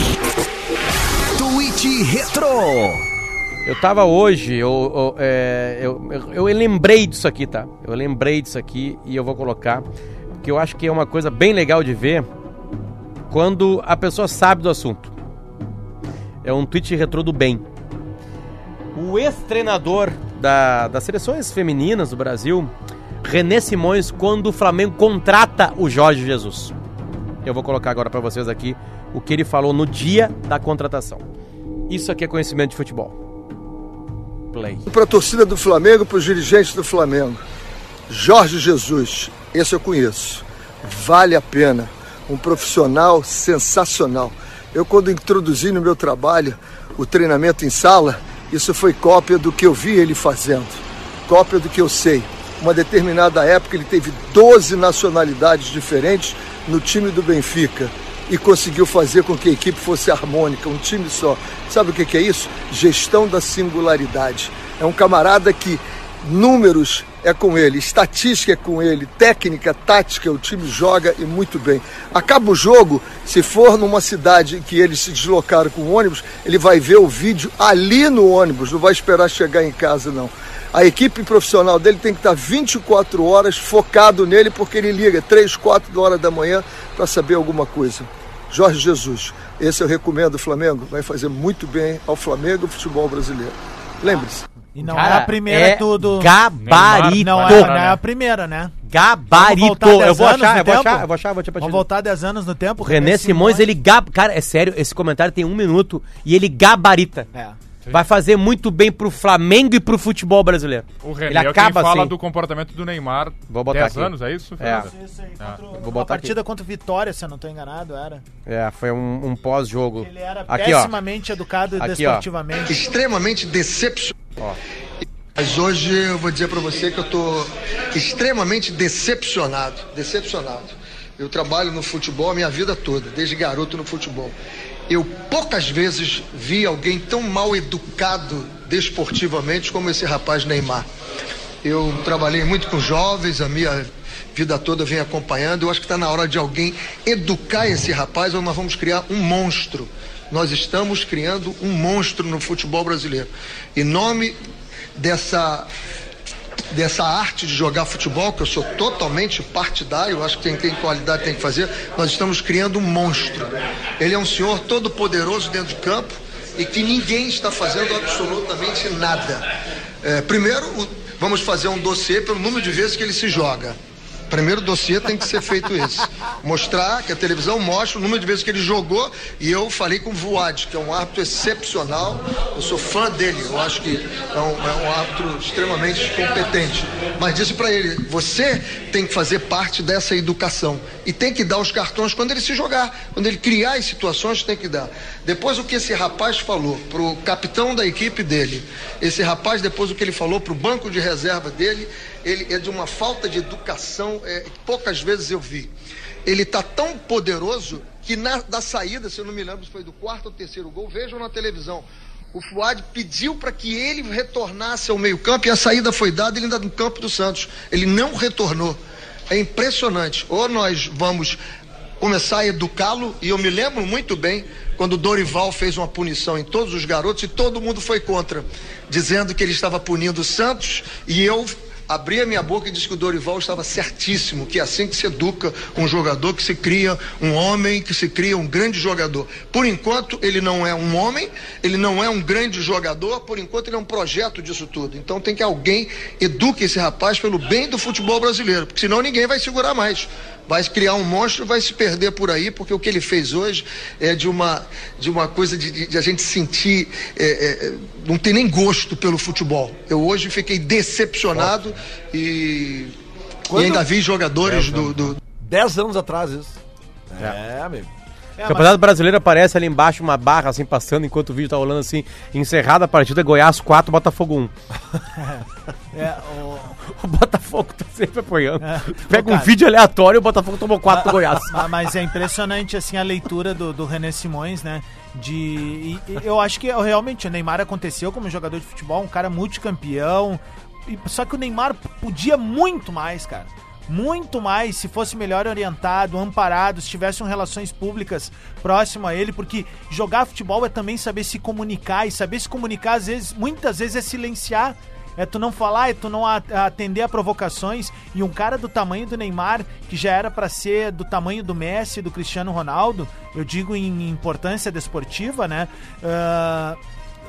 Tweet Retro. Eu tava hoje, eu, eu, é, eu, eu, lembrei disso aqui, tá? Eu lembrei disso aqui e eu vou colocar, porque eu acho que é uma coisa bem legal de ver quando a pessoa sabe do assunto. É um tweet retrô do bem. O ex-treinador da, das seleções femininas do Brasil, René Simões, quando o Flamengo contrata o Jorge Jesus. Eu vou colocar agora pra vocês aqui o que ele falou no dia da contratação. Isso aqui é conhecimento de futebol. Play. Para a torcida do Flamengo, para os dirigentes do Flamengo. Jorge Jesus, esse eu conheço. Vale a pena. Um profissional sensacional. Eu, quando introduzi no meu trabalho o treinamento em sala, isso foi cópia do que eu vi ele fazendo, cópia do que eu sei. Uma determinada época ele teve 12 nacionalidades diferentes no time do Benfica e conseguiu fazer com que a equipe fosse harmônica, um time só. Sabe o que é isso? Gestão da singularidade. É um camarada que números é com ele, estatística é com ele, técnica, tática, o time joga e muito bem. Acaba o jogo, se for numa cidade que eles se deslocaram com ônibus, ele vai ver o vídeo ali no ônibus, não vai esperar chegar em casa não. A equipe profissional dele tem que estar 24 horas focado nele, porque ele liga 3, 4 horas da manhã para saber alguma coisa. Jorge Jesus, esse eu recomendo o Flamengo, vai fazer muito bem ao Flamengo e ao futebol brasileiro. Lembre-se. E não Cara, é a primeira é tudo. gabarito. Não é, não é a primeira, né? Gabarito. Eu 10 vou achar, eu vou achar, eu vou achar, vou te Vamos voltar 10 anos no tempo. René Simões, ele gab... Cara, é sério, esse comentário tem um minuto e ele gabarita. É. Vai fazer muito bem pro Flamengo e pro futebol brasileiro. O René ele é quem acaba fala assim. do comportamento do Neymar. Vou botar 10 aqui. anos, é isso? É. Fernanda? Isso aí, Ah. contra Vou uma botar partida contra o Vitória, se eu não tô enganado, era. É, foi um, um pós-jogo. Ele era Aqui, ó. pessimamente educado Aqui, ó. desportivamente. extremamente decepcionado. Mas hoje eu vou dizer para você que eu tô extremamente decepcionado, decepcionado. Eu trabalho no futebol a minha vida toda, desde garoto no futebol. Eu poucas vezes vi alguém tão mal educado desportivamente como esse rapaz Neymar. Eu trabalhei muito com jovens, a minha vida toda venho acompanhando. Eu acho que está na hora de alguém educar esse rapaz ou nós vamos criar um monstro. Nós estamos criando um monstro no futebol brasileiro. Em nome dessa dessa arte de jogar futebol, que eu sou totalmente partidário, acho que quem tem qualidade tem que fazer, nós estamos criando um monstro. Ele é um senhor todo poderoso dentro de campo e que ninguém está fazendo absolutamente nada. É, primeiro, o- vamos fazer um dossiê pelo número de vezes que ele se joga. Primeiro dossiê tem que ser feito esse. Mostrar que a televisão mostra o número de vezes que ele jogou e eu falei com o Vuad, que é um árbitro excepcional. Eu sou fã dele, eu acho que é um, é um árbitro extremamente competente. Mas disse para ele: você tem que fazer parte dessa educação e tem que dar os cartões quando ele se jogar, quando ele criar as situações, tem que dar. Depois o que esse rapaz falou pro capitão da equipe dele, esse rapaz depois o que ele falou pro banco de reserva dele, ele é de uma falta de educação é, poucas vezes eu vi. Ele está tão poderoso que na da saída, se eu não me lembro se foi do quarto ou terceiro gol, vejam na televisão. O Fuad pediu para que ele retornasse ao meio-campo e a saída foi dada ele ainda no campo do Santos. Ele não retornou. É impressionante. Ou nós vamos começar a educá-lo, e eu me lembro muito bem quando o Dorival fez uma punição em todos os garotos e todo mundo foi contra, dizendo que ele estava punindo o Santos, e eu abri a minha boca e disse que o Dorival estava certíssimo, que é assim que se educa um jogador, que se cria um homem, que se cria um grande jogador. Por enquanto, ele não é um homem, ele não é um grande jogador, por enquanto, ele é um projeto disso tudo. Então, tem que alguém eduque esse rapaz pelo bem do futebol brasileiro, porque senão ninguém vai segurar mais. Vai criar um monstro, vai se perder por aí, porque o que ele fez hoje é de uma, de uma coisa de, de- de a gente sentir. é, é, não tem nem gosto pelo futebol. Eu hoje fiquei decepcionado e, e ainda vi jogadores do, do, Dez anos atrás isso. É, amigo. O Campeonato Brasileiro aparece ali embaixo uma barra assim passando enquanto o vídeo tá rolando assim. Encerrada a partida, Goiás 4, Botafogo 1. É, o... O Botafogo tá sempre apoiando. É. Pega Ô, um cara. vídeo aleatório e o Botafogo tomou 4 do Goiás. Ma- Mas é impressionante assim a leitura do, do René Simões, né? De. e- e eu acho que realmente o Neymar aconteceu como jogador de futebol, um cara multicampeão. Só que o Neymar podia muito mais, cara. Muito mais se fosse melhor orientado, amparado, se tivessem relações públicas próximo a ele, porque jogar futebol é também saber se comunicar e saber se comunicar às vezes, muitas vezes é silenciar é tu não falar, é tu não atender a provocações. E um cara do tamanho do Neymar, que já era pra ser do tamanho do Messi, do Cristiano Ronaldo, eu digo em importância desportiva, né? Ah,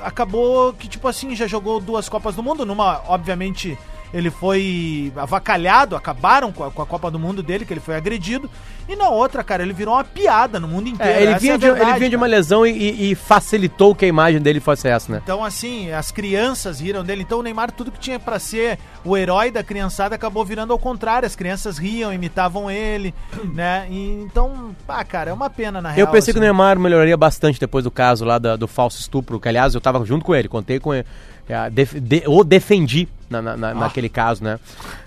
acabou que, tipo assim, já jogou duas Copas do Mundo. Numa, obviamente, ele foi avacalhado, acabaram com a, com a Copa do Mundo dele, que ele foi agredido. E na outra, cara, ele virou uma piada no mundo inteiro. É, ele, vinha é de, ele vinha de uma lesão e, e- facilitou que a imagem dele fosse essa, né? Então, assim, as crianças riram dele. Então, o Neymar, tudo que tinha pra ser o herói da criançada, acabou virando ao contrário. As crianças riam, imitavam ele, né? E, então, pá, cara, é uma pena, na real. Eu pensei que o assim. Neymar melhoraria bastante depois do caso lá da- do falso estupro, que aliás eu tava junto com ele, contei com ele. é, def- de- o defendi na, na- na- naquele caso, né?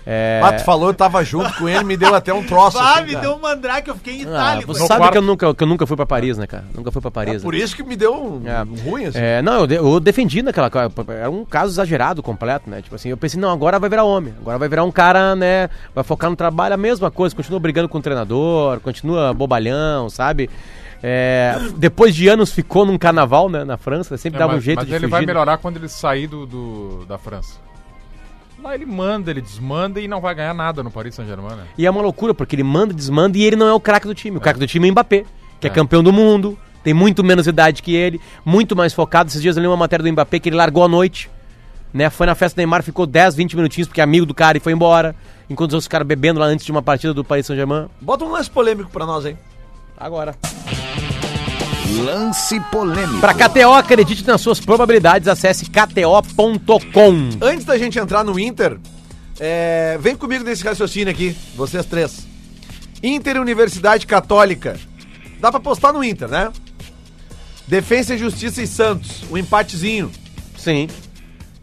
É, Ah, tu falou, eu tava junto com ele, me deu até um troço. Ah, assim, me cara. deu um mandrake, eu fiquei em ah, itálico. você sabe quarto- que eu, nunca, que eu nunca fui pra Paris, né, cara? Nunca fui pra Paris. É por né? isso que me deu um, É. ruim, assim. É, não, eu, de- eu defendi naquela. Era um caso exagerado completo, né? Tipo assim, eu pensei, não, agora vai virar homem. Agora vai virar um cara, né? Vai focar no trabalho, a mesma coisa, continua brigando com o treinador, continua bobalhão, sabe? É, depois de anos ficou num carnaval, né? Na França, sempre É, dava mas, um jeito mas de ele fugir. vai melhorar quando ele sair do, do- da França. Lá ele manda, ele desmanda e não vai ganhar nada no Paris Saint-Germain, né? E é uma loucura, porque ele manda, desmanda e ele não é o craque do time. O craque do time é o Mbappé, que é. É. campeão do mundo, tem muito menos idade que ele, muito mais focado. Esses dias eu li uma matéria do Mbappé que ele largou à noite, né? Foi na festa do Neymar, ficou 10, 20 minutinhos porque é amigo do cara e foi embora. Enquanto os outros caras bebendo lá antes de uma partida do Paris Saint-Germain. Bota um lance polêmico pra nós, hein? Agora. Lance polêmico. Pra KTO, acredite nas suas probabilidades, acesse kto.com. Antes da gente entrar no Inter, é, vem comigo nesse raciocínio aqui, vocês três. Inter Universidade Católica. Dá pra postar no Inter, né? Defensa e Justiça e Santos, o empatezinho. Sim.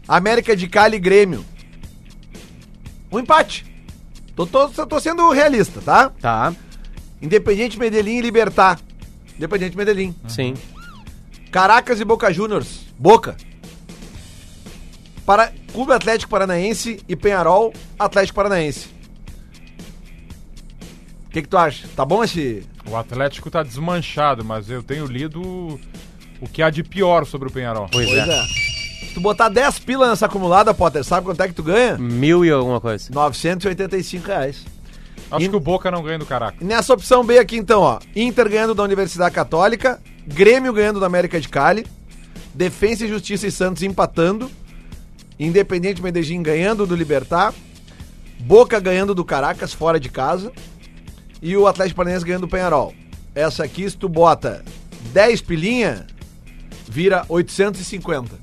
América de Cali e Grêmio. Um empate. Tô, tô, tô sendo realista, tá? Tá, Independiente Medellín e Libertar. Independiente Medellín. sim. Caracas e Boca Juniors. Boca. Para Clube Atlético Paranaense e Penharol, Atlético Paranaense. O que, que tu acha? Tá bom esse. O Atlético tá desmanchado, mas eu tenho lido o que há de pior sobre o Penharol. Pois, Pois é. é. Se tu botar 10 pila nessa acumulada, Potter, sabe quanto é que tu ganha? Mil e alguma coisa. 985 reais. Acho E- que o Boca não ganha do Caraca. Nessa opção B aqui, então, ó. Inter ganhando da Universidade Católica, Grêmio ganhando da América de Cali, Defensa e Justiça e Santos empatando, Independente Medellín ganhando do Libertar, Boca ganhando do Caracas fora de casa e o Atlético Paranaense ganhando do Penharol. Essa aqui, se tu bota 10 pilinha, vira 850.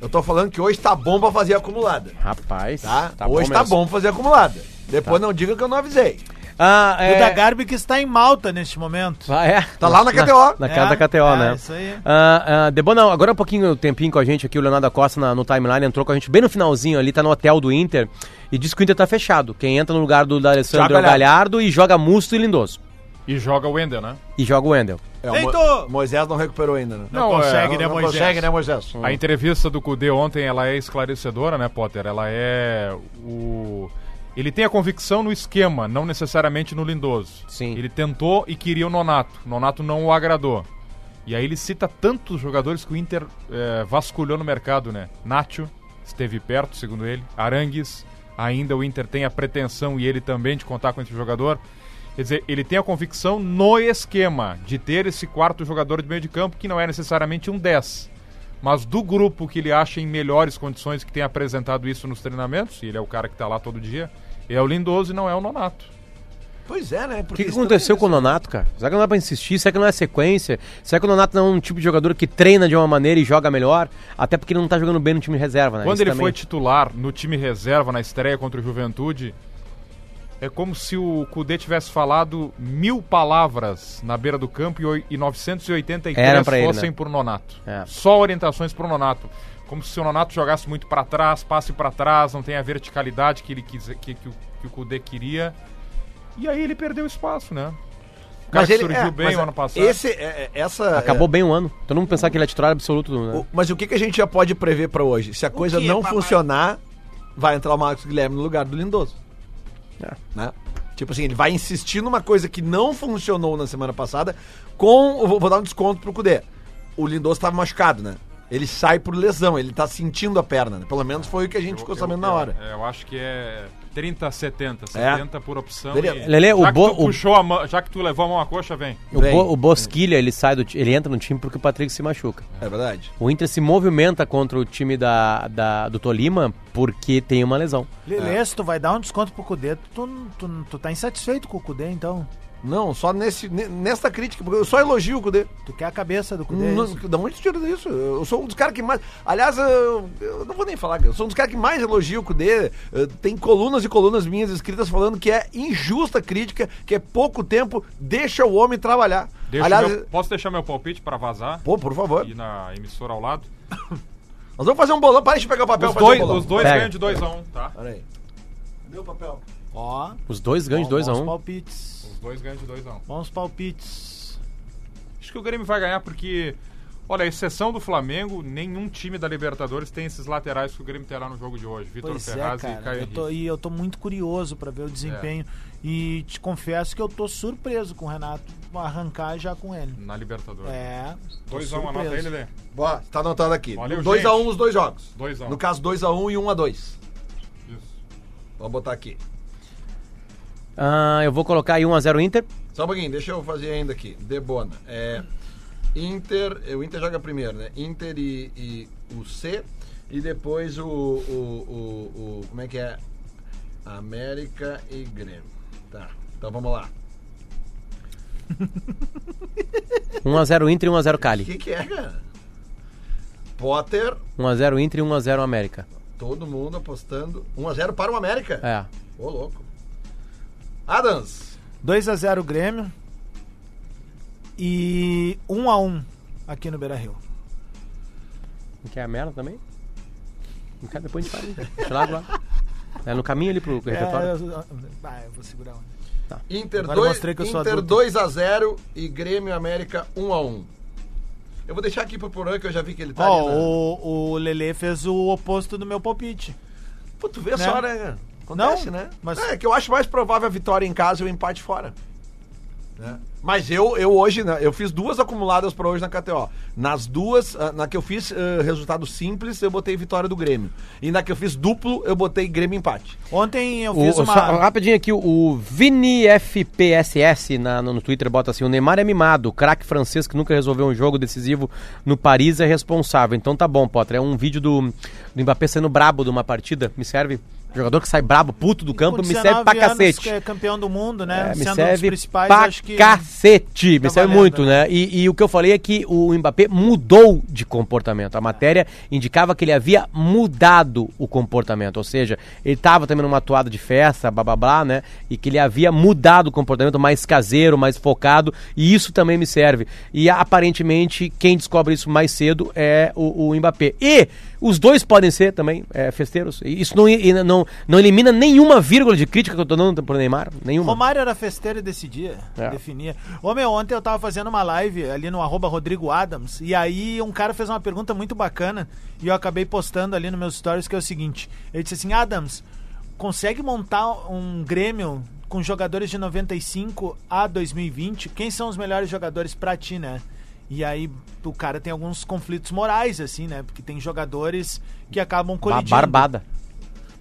Eu tô falando que hoje tá bom pra fazer acumulada, Rapaz. tá? hoje tá mesmo. bom pra fazer acumulada. Depois não diga que eu não avisei. Ah, O é... da Garbi que está em Malta neste momento. Ah, é? Tá lá na KTO. Na casa É, da KTO, é, né? isso aí. Ah, ah, Debona, agora um pouquinho, um tempinho com a gente aqui, o Leonardo da Costa na- no timeline entrou com a gente bem no finalzinho ali, tá no hotel do Inter e disse que o Inter tá fechado. Quem entra no lugar do Alessandro Thiago Galhardo. Galhardo. e joga Musto e Lindoso. E joga o Wender, né? E joga o Wendel. É, o! Mo- Moisés não recuperou ainda, né? Não, consegue, é, né, não Moisés? consegue, né, Moisés? A entrevista do Cudê ontem, ela é esclarecedora, né, Potter? Ela é o... Ele tem a convicção no esquema, não necessariamente no Lindoso. Sim. Ele tentou e queria o Nonato. O Nonato não o agradou. E aí ele cita tantos jogadores que o Inter é, vasculhou no mercado, né? Nacho esteve perto, segundo ele. Arangues, ainda o Inter tem a pretensão e ele também de contar com esse jogador. Quer dizer, ele tem a convicção no esquema de ter esse quarto jogador de meio de campo que não é necessariamente um 10. Mas do grupo que ele acha em melhores condições que tem apresentado isso nos treinamentos, e ele é o cara que tá lá todo dia, é o Lindoso e não é o Nonato. Pois é, né? O que, que aconteceu com o Nonato, cara? Será que não dá pra insistir? Será que não é sequência? Será que o Nonato não é um tipo de jogador que treina de uma maneira e joga melhor? Até porque ele não tá jogando bem no time reserva, né? Quando Isso ele também. foi titular no time reserva na estreia contra o Juventude, é como se o Cudê tivesse falado mil palavras na beira do campo e, oi- e 983 Era pra ele, fossem né? por Nonato. É. Só orientações pro Nonato. Como se o Nonato jogasse muito pra trás, passe pra trás, não tem a verticalidade que ele quis, que, que, o, que o Cudê queria. E aí ele perdeu espaço, né? O cara que surgiu é, bem mas o ano passado. Esse, é, é, essa, Acabou bem o ano. Todo mundo pensar que ele é titular absoluto. é, Né? o- mas o que, que a gente já pode prever pra hoje? Se a coisa não papai? funcionar, vai entrar o Marcos Guilherme no lugar do Lindoso. É. Né? Tipo assim, ele vai insistir numa coisa que não funcionou na semana passada com... eu Vou, vou dar um desconto pro Cudê. O Lindoso tava machucado, né? Ele sai por lesão, ele tá sentindo a perna. Né? Pelo menos foi o que a gente ficou sabendo na hora. É, eu acho que é 30 a 70. É. 70 por opção. E- Lelê, o já, Bo- tu puxou a mão, já que tu levou a mão à coxa, vem. O, Vem. Bo- o Bosquilha, ele sai do ele entra no time porque o Patrick se machuca. É verdade. O Inter se movimenta contra o time da, da- do Tolima porque tem uma lesão. Lelê, se tu vai dar um desconto pro Cudê, tu, tu, tu tá insatisfeito com o Cudê, então. Não, só nesse, ne- nesta crítica, porque eu só elogio o Cudê. Tu quer a cabeça do Cudê. é Não, isso? da onde tu tira isso? Eu sou um dos caras que mais. Aliás, eu, eu não vou nem falar, eu sou um dos caras que mais elogio o Cudê. Eh, Tem colunas e colunas minhas escritas falando que é injusta a crítica, que é pouco tempo, deixa o homem trabalhar. Deixa Aliás, meu- posso deixar meu palpite pra vazar? pô, por favor. E na emissora ao lado? Nós vamos fazer um bolão. Para de pegar o papel Os dois, um os dois ganham de 2 a 1 um, tá? Pera aí. Cadê o papel? Ó, Os dois ganham de 2 a 1 bons um. palpites. Dois ganham de 2 a 1 um. Bons palpites. Acho que o Grêmio vai ganhar porque, olha, a exceção do Flamengo, nenhum time da Libertadores tem esses laterais que o Grêmio terá no jogo de hoje. Vitor Pois é, Ferraz e cara. Caio Eu tô, e eu tô muito curioso pra ver o desempenho. É. E te confesso que eu tô surpreso com o Renato arrancar já com ele. Na Libertadores. É. tô 2 a 1 um, anota aí, Lelê. Boa, tá anotado aqui. Valeu, 2 a 1 gente. os dois jogos. 2 a 1 No caso, 2 a 1 e 1 a 2 Isso. Vamos botar aqui. Ah, eu vou colocar aí 1x0 Inter. Só um pouquinho, deixa eu fazer ainda aqui. Debona. É, Inter, o Inter joga primeiro, né? Inter e, e o C. E depois o, o, o, o- Como é que é? América e Grêmio. Tá, então vamos lá. 1x0 Inter e 1x0 O Cali. que, que é, cara? Potter, 1x0 Inter e 1x0 América. todo mundo apostando. 1x0 para o América. É. Ô, louco. Adams. 2x0 Grêmio. E 1x1 aqui no Beira Rio. Não quer a merda também? Não quer, depois a gente fala. Deixa lá, lá. É no caminho ali pro refeitório. É, eu, ah, eu vou segurar. um. Inter Agora 2 mostrei que eu sou Inter adulto. 2 a 0 e Grêmio América 1 a 1. Eu vou deixar aqui pro Porã, que eu já vi que ele tá Ó, ali. na- o, o Lelê fez o oposto do meu palpite. Pô, tu vê né? só, né? Acontece, Não, né? mas- É que eu acho mais provável a vitória em casa e o empate fora. Né? Mas eu, eu hoje, né, eu fiz duas acumuladas pra hoje na KTO. Nas duas, ah, na que eu fiz eh, resultado simples, eu botei vitória do Grêmio. E na que eu fiz duplo, eu botei Grêmio empate. Ontem eu fiz o- uma. só rapidinho aqui, o Vini FPSS na, no, no Twitter bota assim: o Neymar é mimado, o craque francês que nunca resolveu um jogo decisivo no Paris é responsável. Então tá bom, Potter. É um vídeo do, do Mbappé sendo brabo de uma partida. Me serve? Jogador que sai brabo, puto do campo, me 19 serve pra cacete. que é campeão do mundo, né? É, me Sendo um dos serve principais, pra acho que. cacete, me tá serve valendo, muito, né? E, e o que eu falei é que o Mbappé mudou de comportamento. A matéria indicava que ele havia mudado o comportamento, ou seja, ele estava também numa atuada de festa, blá blá blá, né? E que ele havia mudado o comportamento mais caseiro, mais focado, e isso também me serve. E aparentemente quem descobre isso mais cedo é o, o Mbappé. E os dois podem ser também é, festeiros. Isso não, não, não elimina nenhuma vírgula de crítica que eu tô dando pro Neymar, nenhuma. Romário era festeiro e decidia, É. definia. Ô meu, ontem eu tava fazendo uma live ali no arroba Rodrigo Adams, e aí um cara fez uma pergunta muito bacana, e eu acabei postando ali nos meus stories, que é o seguinte, ele disse assim, Adams, consegue montar um Grêmio com jogadores de 95 a 2020? Quem são os melhores jogadores pra ti, né? E aí o cara tem alguns conflitos morais, assim, né? Porque tem jogadores que acabam Uma colidindo. barbada.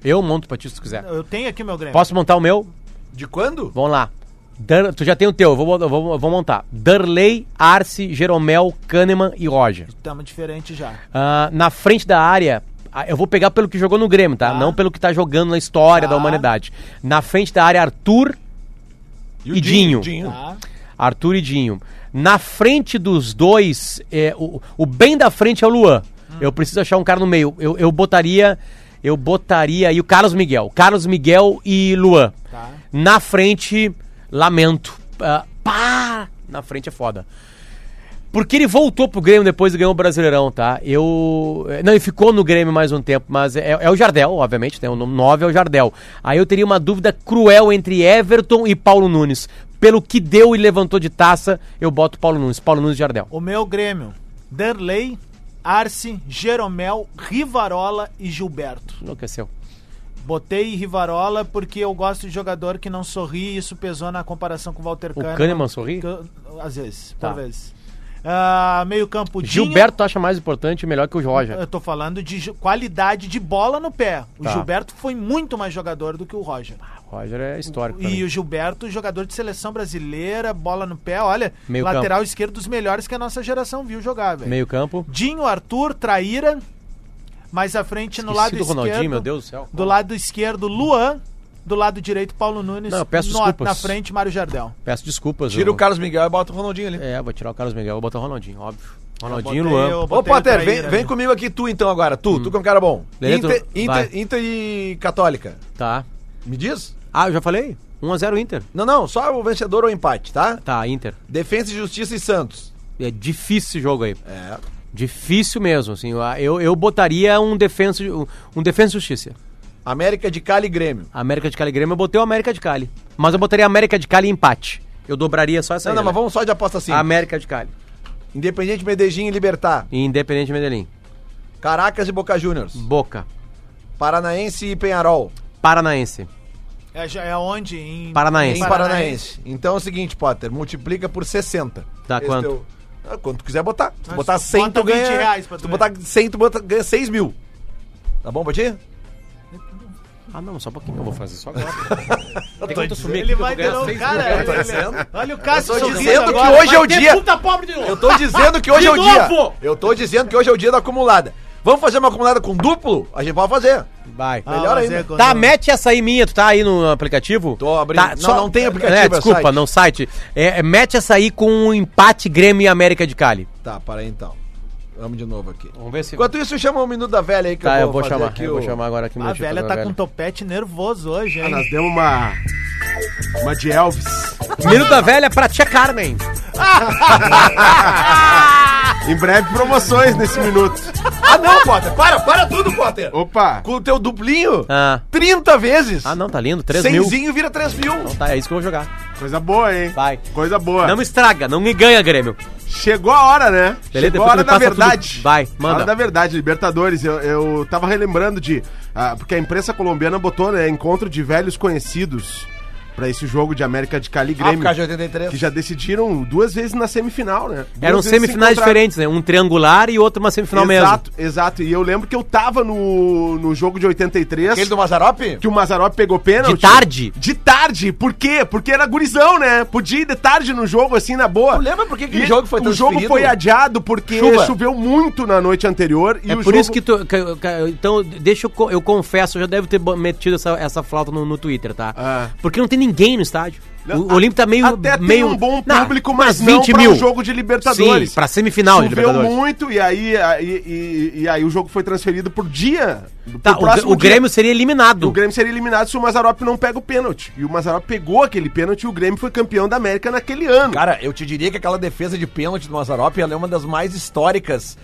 Eu monto pra ti se tu quiser. Eu tenho aqui meu Grêmio. Posso montar o meu? De quando? Vamos lá. Dar- tu já tem o teu, eu vou, vou, vou montar. Darley, Arce, Jeromel, Kahneman e Roger. Tamo diferente já. Ah, na frente da área, ah, eu vou pegar pelo que jogou no Grêmio, tá? Não pelo que tá jogando na história Tá. da humanidade. Na frente da área, Arthur e, Dinho. Tá? Arthur e Dinho. Na frente dos dois, é, o, o bem da frente é o Luan. Eu preciso achar um cara no meio. Eu, eu botaria. Eu botaria aí o Carlos Miguel. Carlos Miguel e Luan. Tá. Na frente, lamento. Ah, pá! Na frente é foda. Porque ele voltou pro Grêmio depois e ganhou o Brasileirão, tá? Eu. eh, Não, ele ficou no Grêmio mais um tempo, mas é, é o Jardel, obviamente, né? O nome 9 é o Jardel. Aí eu teria uma dúvida cruel entre Everton e Paulo Nunes. Pelo que deu e levantou de taça, eu boto Paulo Nunes. Paulo Nunes Jardel. O meu Grêmio, Derlei, Arce, Jeromel, Rivarola e Gilberto. Enlouqueceu. Botei Rivarola porque eu gosto de jogador que não sorri e isso pesou na comparação com o Walter O Kahneman. Kahneman sorri? Às vezes, Tá. por vezes. Ah, meio campo, Dinho. Gilberto acha mais importante e melhor que o Roger. Eu tô falando de qualidade de bola no pé. O Tá. Gilberto foi muito mais jogador do que o Roger. Roger é histórico. E o Gilberto, jogador de seleção brasileira, bola no pé, olha, Meio lateral esquerdo dos melhores que a nossa geração viu jogar, velho. Meio campo. Dinho, Arthur, Traíra. Mais à frente no Esqueci lado do esquerdo. Ronaldinho, meu Deus do céu. Do lado esquerdo, Luan. Do lado direito, Paulo Nunes. Não, peço no- desculpas. Na frente, Mário Jardel. Peço desculpas. Tira eu- o Carlos Miguel e bota o Ronaldinho ali. É, vou tirar o Carlos Miguel, vou botar o Ronaldinho, óbvio. Ronaldinho e botei Luan. eu- Ô, Potter, vem, vem comigo aqui tu então agora. Tu, tu que é um cara bom. Tu- Inter. Inter, Inter e Católica. Tá. Me diz? Ah, eu já falei? 1x0 Inter. Não, não, só o vencedor ou empate, tá? Tá, Inter. Defesa e Justiça e Santos. É difícil esse jogo aí. É. Difícil mesmo, assim. Eu, eu botaria um defensa, um, defensa e justiça. América de Cali e Grêmio. América de Cali e Grêmio, eu botei o América de Cali. Mas eu botaria América de Cali e empate. Eu dobraria só essa Não, aí. não, mas né? vamos só de aposta assim. América de Cali. Independente Medellín e Libertar. Independente Medellín. Caracas e Boca Juniors. Boca. Paranaense e Penharol. Paranaense. É, já- é onde? Em Paranaense. Em Paranaense. Então é o seguinte, Potter, multiplica por 60. Dá Esse quanto? teu- Ah, quanto tu quiser botar. Se tu Mas botar tu 100, bota tu ganha... 20 reais pra tu tu botar 100, tu bota, ganha 6 mil. Tá bom pra ti? Ah, não, só um pouquinho. Eu vou fazer só agora. Tem tu sumir Ele aqui, vai que eu vou ter ganhar seis cara. mil reais. ele- Olha o Cássio Eu tô sorrindo dizendo que agora. hoje é o Vai dia. Puta pobre de novo. Eu tô dizendo que hoje é o dia. novo! Eu tô dizendo que hoje é o dia da acumulada. Vamos fazer uma acumulada com duplo? A gente pode fazer. Vai. Ah, Melhor ainda. é quando- Tá, mete essa aí minha, tu tá aí no aplicativo? Tô abrindo. Tá, Não, não tem aplicativo, É, é desculpa, site. não site. É, é, mete essa aí com o empate Grêmio e América de Cali. Tá, para aí então. Vamos de novo aqui. Vamos ver se... Enquanto isso, chama o Minuto da Velha aí que Tá, eu vou fazer chamar. aqui Eu vou o- chamar agora aqui um A velha tá com topete nervoso hoje, Ah, hein? nós demos uma. Uma de Elvis. Minuto da Velha pra tia Carmen. Em breve, promoções nesse minuto. Ah, não, Potter. Para, para tudo, Potter. Opa! Com o teu duplinho, Ah. 30 vezes. ah, não, tá lindo. 3 mil. Cenzinho vira 3 mil. Então tá, é isso que eu vou jogar. Coisa boa, hein? Vai. Coisa boa. Não me estraga, não me ganha, Grêmio. Chegou a hora, né? Beleza, Chegou depois a hora tu da passa verdade. tudo. Vai, A hora manda. da verdade, Libertadores. Eu, eu tava relembrando de. ah, porque a imprensa colombiana botou, né? Encontro de velhos conhecidos pra esse jogo de América de Cali Grêmio. África de 83. Que já decidiram duas vezes na semifinal, né? Duas Eram se semifinais encontraram. diferentes, né? Um triangular e outro uma semifinal mesmo. Exato, exato. E eu lembro que eu tava no, no jogo de 83. Aquele do Mazarop? Que o Mazarop pegou pênalti. De tarde? De tarde. Por quê? Porque era gurizão, né? Podia ir de tarde no jogo, assim, na boa. Tu lembra por que aquele E jogo foi O jogo foi adiado porque Chuva. choveu muito na noite anterior. E É o por jogo... isso que tu. que- que- então, deixa eu, eu confesso, eu já deve ter metido essa, essa flauta no, no Twitter, tá? Ah. Porque não tem ninguém no estádio. Não, o Olímpio tá meio. Até tem meio um bom Não, público, mas umas não pra um jogo de Libertadores. Sim, pra semifinal de Choveu Libertadores. muito e aí, aí- e, e aí o jogo foi transferido por dia. Tá, pro o, o dia. Grêmio seria eliminado. O Grêmio seria eliminado se o Mazarop não pega o pênalti. E o Mazarop pegou aquele pênalti e o Grêmio foi campeão da América naquele ano. Cara, eu te diria que aquela defesa de pênalti do Mazarop é uma das mais históricas.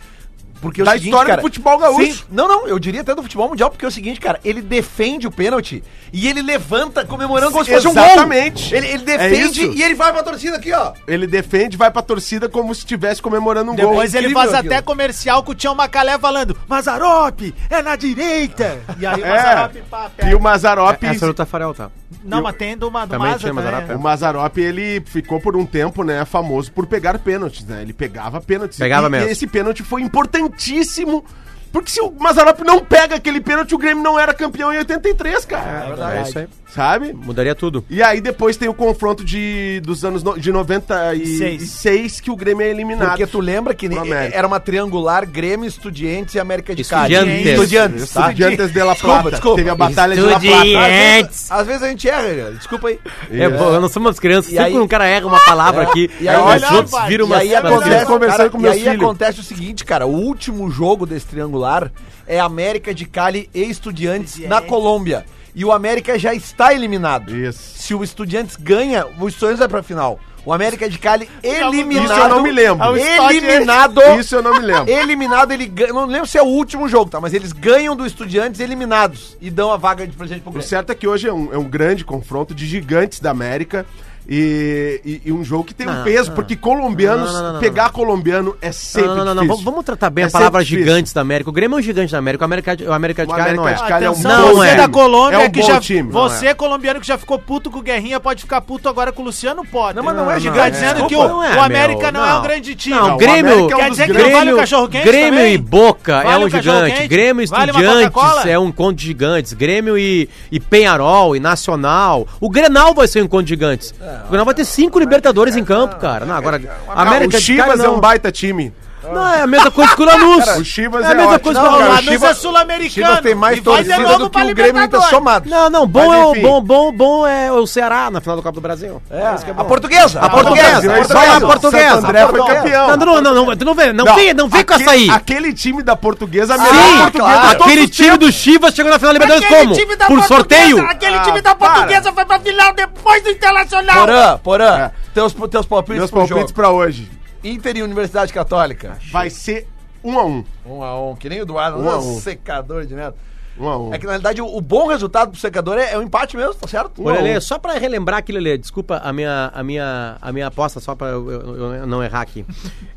Porque é o Da seguinte, história cara, do futebol gaúcho. sim, não, não, eu diria até do futebol mundial, porque é o seguinte, cara, ele defende o pênalti e ele levanta comemorando como se fosse um gol. Exatamente. Ele, ele É defende isso. e ele vai pra torcida aqui, ó. Ele defende, vai pra torcida como se estivesse comemorando um gol. Depois ele faz aquilo. até comercial com o Tião Macalé falando Mazarop, é na direita. E aí o Mazarop, pá, É. E o Mazarop. Essa é do Tafarel, tá? Não, mas tem do, do Também Maza tinha também. Mazarop, O Mazarop, ele ficou por um tempo, né, famoso por pegar pênaltis, né? Ele pegava pênaltis. Pegava e, mesmo. E esse pênalti foi importantíssimo. Porque se o Mazarop não pega aquele pênalti, o Grêmio não era campeão em 83, cara. É isso aí. Sabe? Mudaria tudo. E aí depois tem o confronto de, dos anos no, de 96 que o Grêmio é eliminado. Porque tu lembra que era uma triangular Grêmio, Estudiantes e América de Estudiantes. Cali. Estudiantes. tá? Estudiantes de La Desculpa, Plata. desculpa. Teve a Batalha de La Plata. Estudiantes. Às vezes a gente erra, cara. desculpa aí. É, pô, nós somos crianças. E Sempre aí- um cara erra uma palavra É, aqui, e aí- os olha, outros pai, viram E uma aí Mas acontece, cara, com e aí acontece o seguinte, cara, o último jogo desse triangular é América de Cali e Estudiantes na Colômbia. E o América já está eliminado. Isso. Se o Estudiantes ganha, o Estudiantes vai pra final. O América de Cali eliminado. Isso eu não me lembro. Eliminado. Isso eu não me lembro. Eliminado, ele ganha. Não lembro se é o último jogo, tá? Mas eles ganham do Estudiantes eliminados e dão a vaga de presente pro O Grêmio. certo é que hoje é um, é um grande confronto de gigantes da América. E, e- e um jogo que tem um Não, peso, não. porque colombianos, Não, não, não, não, pegar colombiano é sempre Não, não, não, não. difícil. Vamos, tratar bem É a palavra gigantes da América. O Grêmio é um gigante da América. O América, de- o América de O Cali não é. Cali é um Atenção, Não bom você é. da Colômbia É um que bom já. time. Você, colombiano que já ficou puto com o Guerrinha, pode ficar puto agora com o Luciano Potter. Não, mas não é gigante, dizendo desculpa. que o, Não é, o América não, é não. um grande time. Não, Não, o Grêmio, é Quer dizer que não vale o cachorro-quente Grêmio também? e Boca é um gigante. Grêmio e Estudiantes é um conto de gigantes. Grêmio e, e Penharol e Nacional. O Grenal vai ser um conto de gigantes. O Grenal vai ter cinco Libertadores em campo, cara. Não, agora, Ah, América o Chivas Cali é um baita time. Não, é a mesma coisa que o Lanús. o Chivas é a é mesma ótimo. coisa Não, que o O Lanús. Lanús Chivas- é sul-americano. Chivas tem mais vai torcida do que o Grêmio Libertadores. somado. Não, não, bom Mas, é o bom, bom, bom é o Ceará na final do Copa do Brasil. É, a portuguesa. A portuguesa, a é portuguesa, aí, a portuguesa. André foi campeão. Não, não, não, não, tu não vem, não, vem, não vem com essa aí. Aquele time da portuguesa, melhor portuguesa aquele time do Chivas chegou na final da Libertadores como? da Por sorteio? Aquele Ah, time da para. portuguesa foi pra final depois do Internacional. Porã, Porã, É. teus, teus palpites Meus pro palpites jogo. pra hoje. Inter e Universidade Católica. Vai ser um a um. Um a um, que nem o Eduardo, Um a um um. secador de merda. Um a um. É que na realidade o, o bom resultado pro secador é, é o empate mesmo, tá certo? Ô, Lelê, só pra relembrar aqui, Lelê, desculpa a minha, a minha, a minha aposta, só pra eu, eu- eu não errar aqui.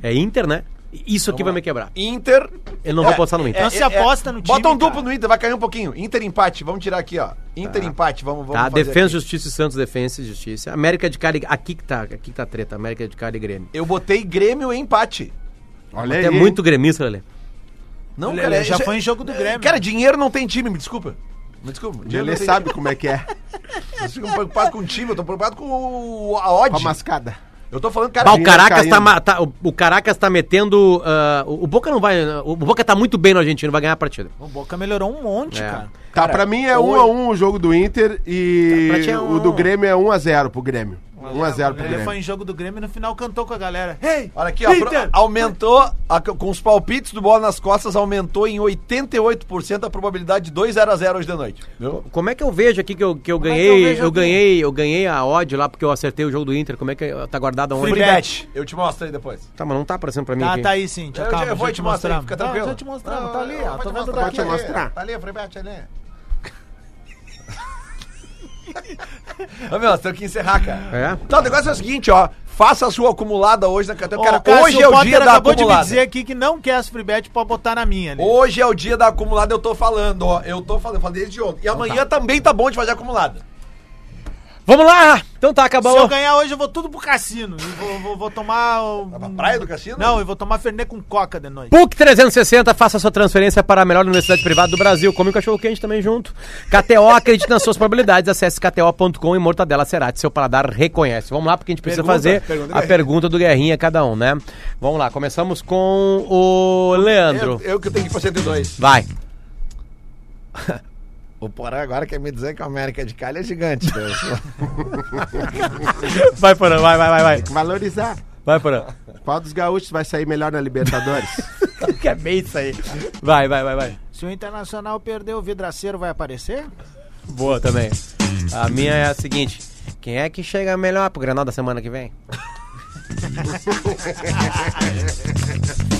É Inter, né? Isso aqui vai me quebrar. Inter. Eu não vou apostar no Inter. Então se aposta no Bota time, um duplo cara. no Inter, vai cair um pouquinho. Inter empate, vamos tirar aqui, ó. Inter empate, vamos, vamos Tá, fazer Defesa, aqui. Justiça e Santos, Defesa e Justiça. América de Cali, aqui que tá, aqui que tá a treta, América de Cali e Grêmio. Eu botei Grêmio em empate. Olha aí. É muito gremista, Lelê. Não, Lelê, cara, é- já é- foi em jogo do Grêmio. Cara, dinheiro não tem time, me desculpa. Me desculpa. tem sabe como é que é. Vocês ficam preocupados com o time, eu tô preocupado com o, a odd. Com a mascada. Eu tô falando, cara. Bah, o Caracas tá, tá- o, o Caracas tá metendo. ah, o, o Boca não vai. O Boca tá muito bem no argentino, vai ganhar a partida. O Boca melhorou um monte, É. cara. Tá, Cara, pra mim é hoje- 1 a 1 o jogo do Inter e ti é um o do um. Grêmio é 1 a 0 pro Grêmio. 1 a 0 pro Ele foi em jogo do Grêmio e no final cantou com a galera. Hey, Olha aqui, ó, pro- Inter! aumentou, a- com os palpites do Bola nas Costas, aumentou em 88% a probabilidade de 2 0 a 0 hoje de noite. Viu? Como é que eu vejo aqui que eu, que eu é que eu ganhei? vejo eu, aqui? ganhei, eu ganhei a odd lá porque eu acertei o jogo do Inter. Como é que tá guardado aonde? Free bet. Eu te mostro aí depois. Tá, mas não tá aparecendo pra mim Tá, aqui. tá aí, sim. Eu, Calma, eu vou te mostrar, aí, fica Não, tranquilo. já te mostrando, Não, tá ali, ó. vou Tô te vendo mostrar, daqui. mostrar. Tá ali, free bet ali. Ô, meu, nós temos que encerrar, cara. É? Não, o negócio é o seguinte, ó. Faça a sua acumulada hoje na carteira. Ô, Cara, Cássio, hoje é o Potter dia da acabou de me acumulada. dizer aqui que não quer as free bet pra botar na minha. ali. Hoje é o dia da acumulada, eu tô falando, ó. Eu tô falando, eu falei desde ontem. E amanhã também tá bom de fazer acumulada. Vamos lá! Então tá, Se acabou. eu ganhar hoje, eu vou tudo pro cassino. Vou, vou- vou tomar. um- Pra praia do cassino? Não, eu vou tomar Fernet com coca de noite. PUC 360, faça sua transferência para a melhor universidade privada do Brasil. Come um cachorro quente também junto. KTO, acredite nas suas probabilidades. Acesse kto.com e Mortadela Cerati. Seu paladar reconhece. Vamos lá, porque a gente precisa Pergunta, fazer pergunta a pergunta do Guerrinha, cada um, né? Vamos lá, começamos com o Leandro. Eu, eu que tenho que ir pra 102. Vai. O Porã agora quer me dizer que a América de Cali é gigante. Vai, Porã, vai, vai, vai, vai. Tem que valorizar. Vai, Porã. Qual dos gaúchos vai sair melhor na Libertadores? que é bem isso aí. Vai, vai, vai, vai. Se o Internacional perder, o vidraceiro vai aparecer? Boa também. A minha é a seguinte: quem é que chega melhor pro Granal da semana que vem?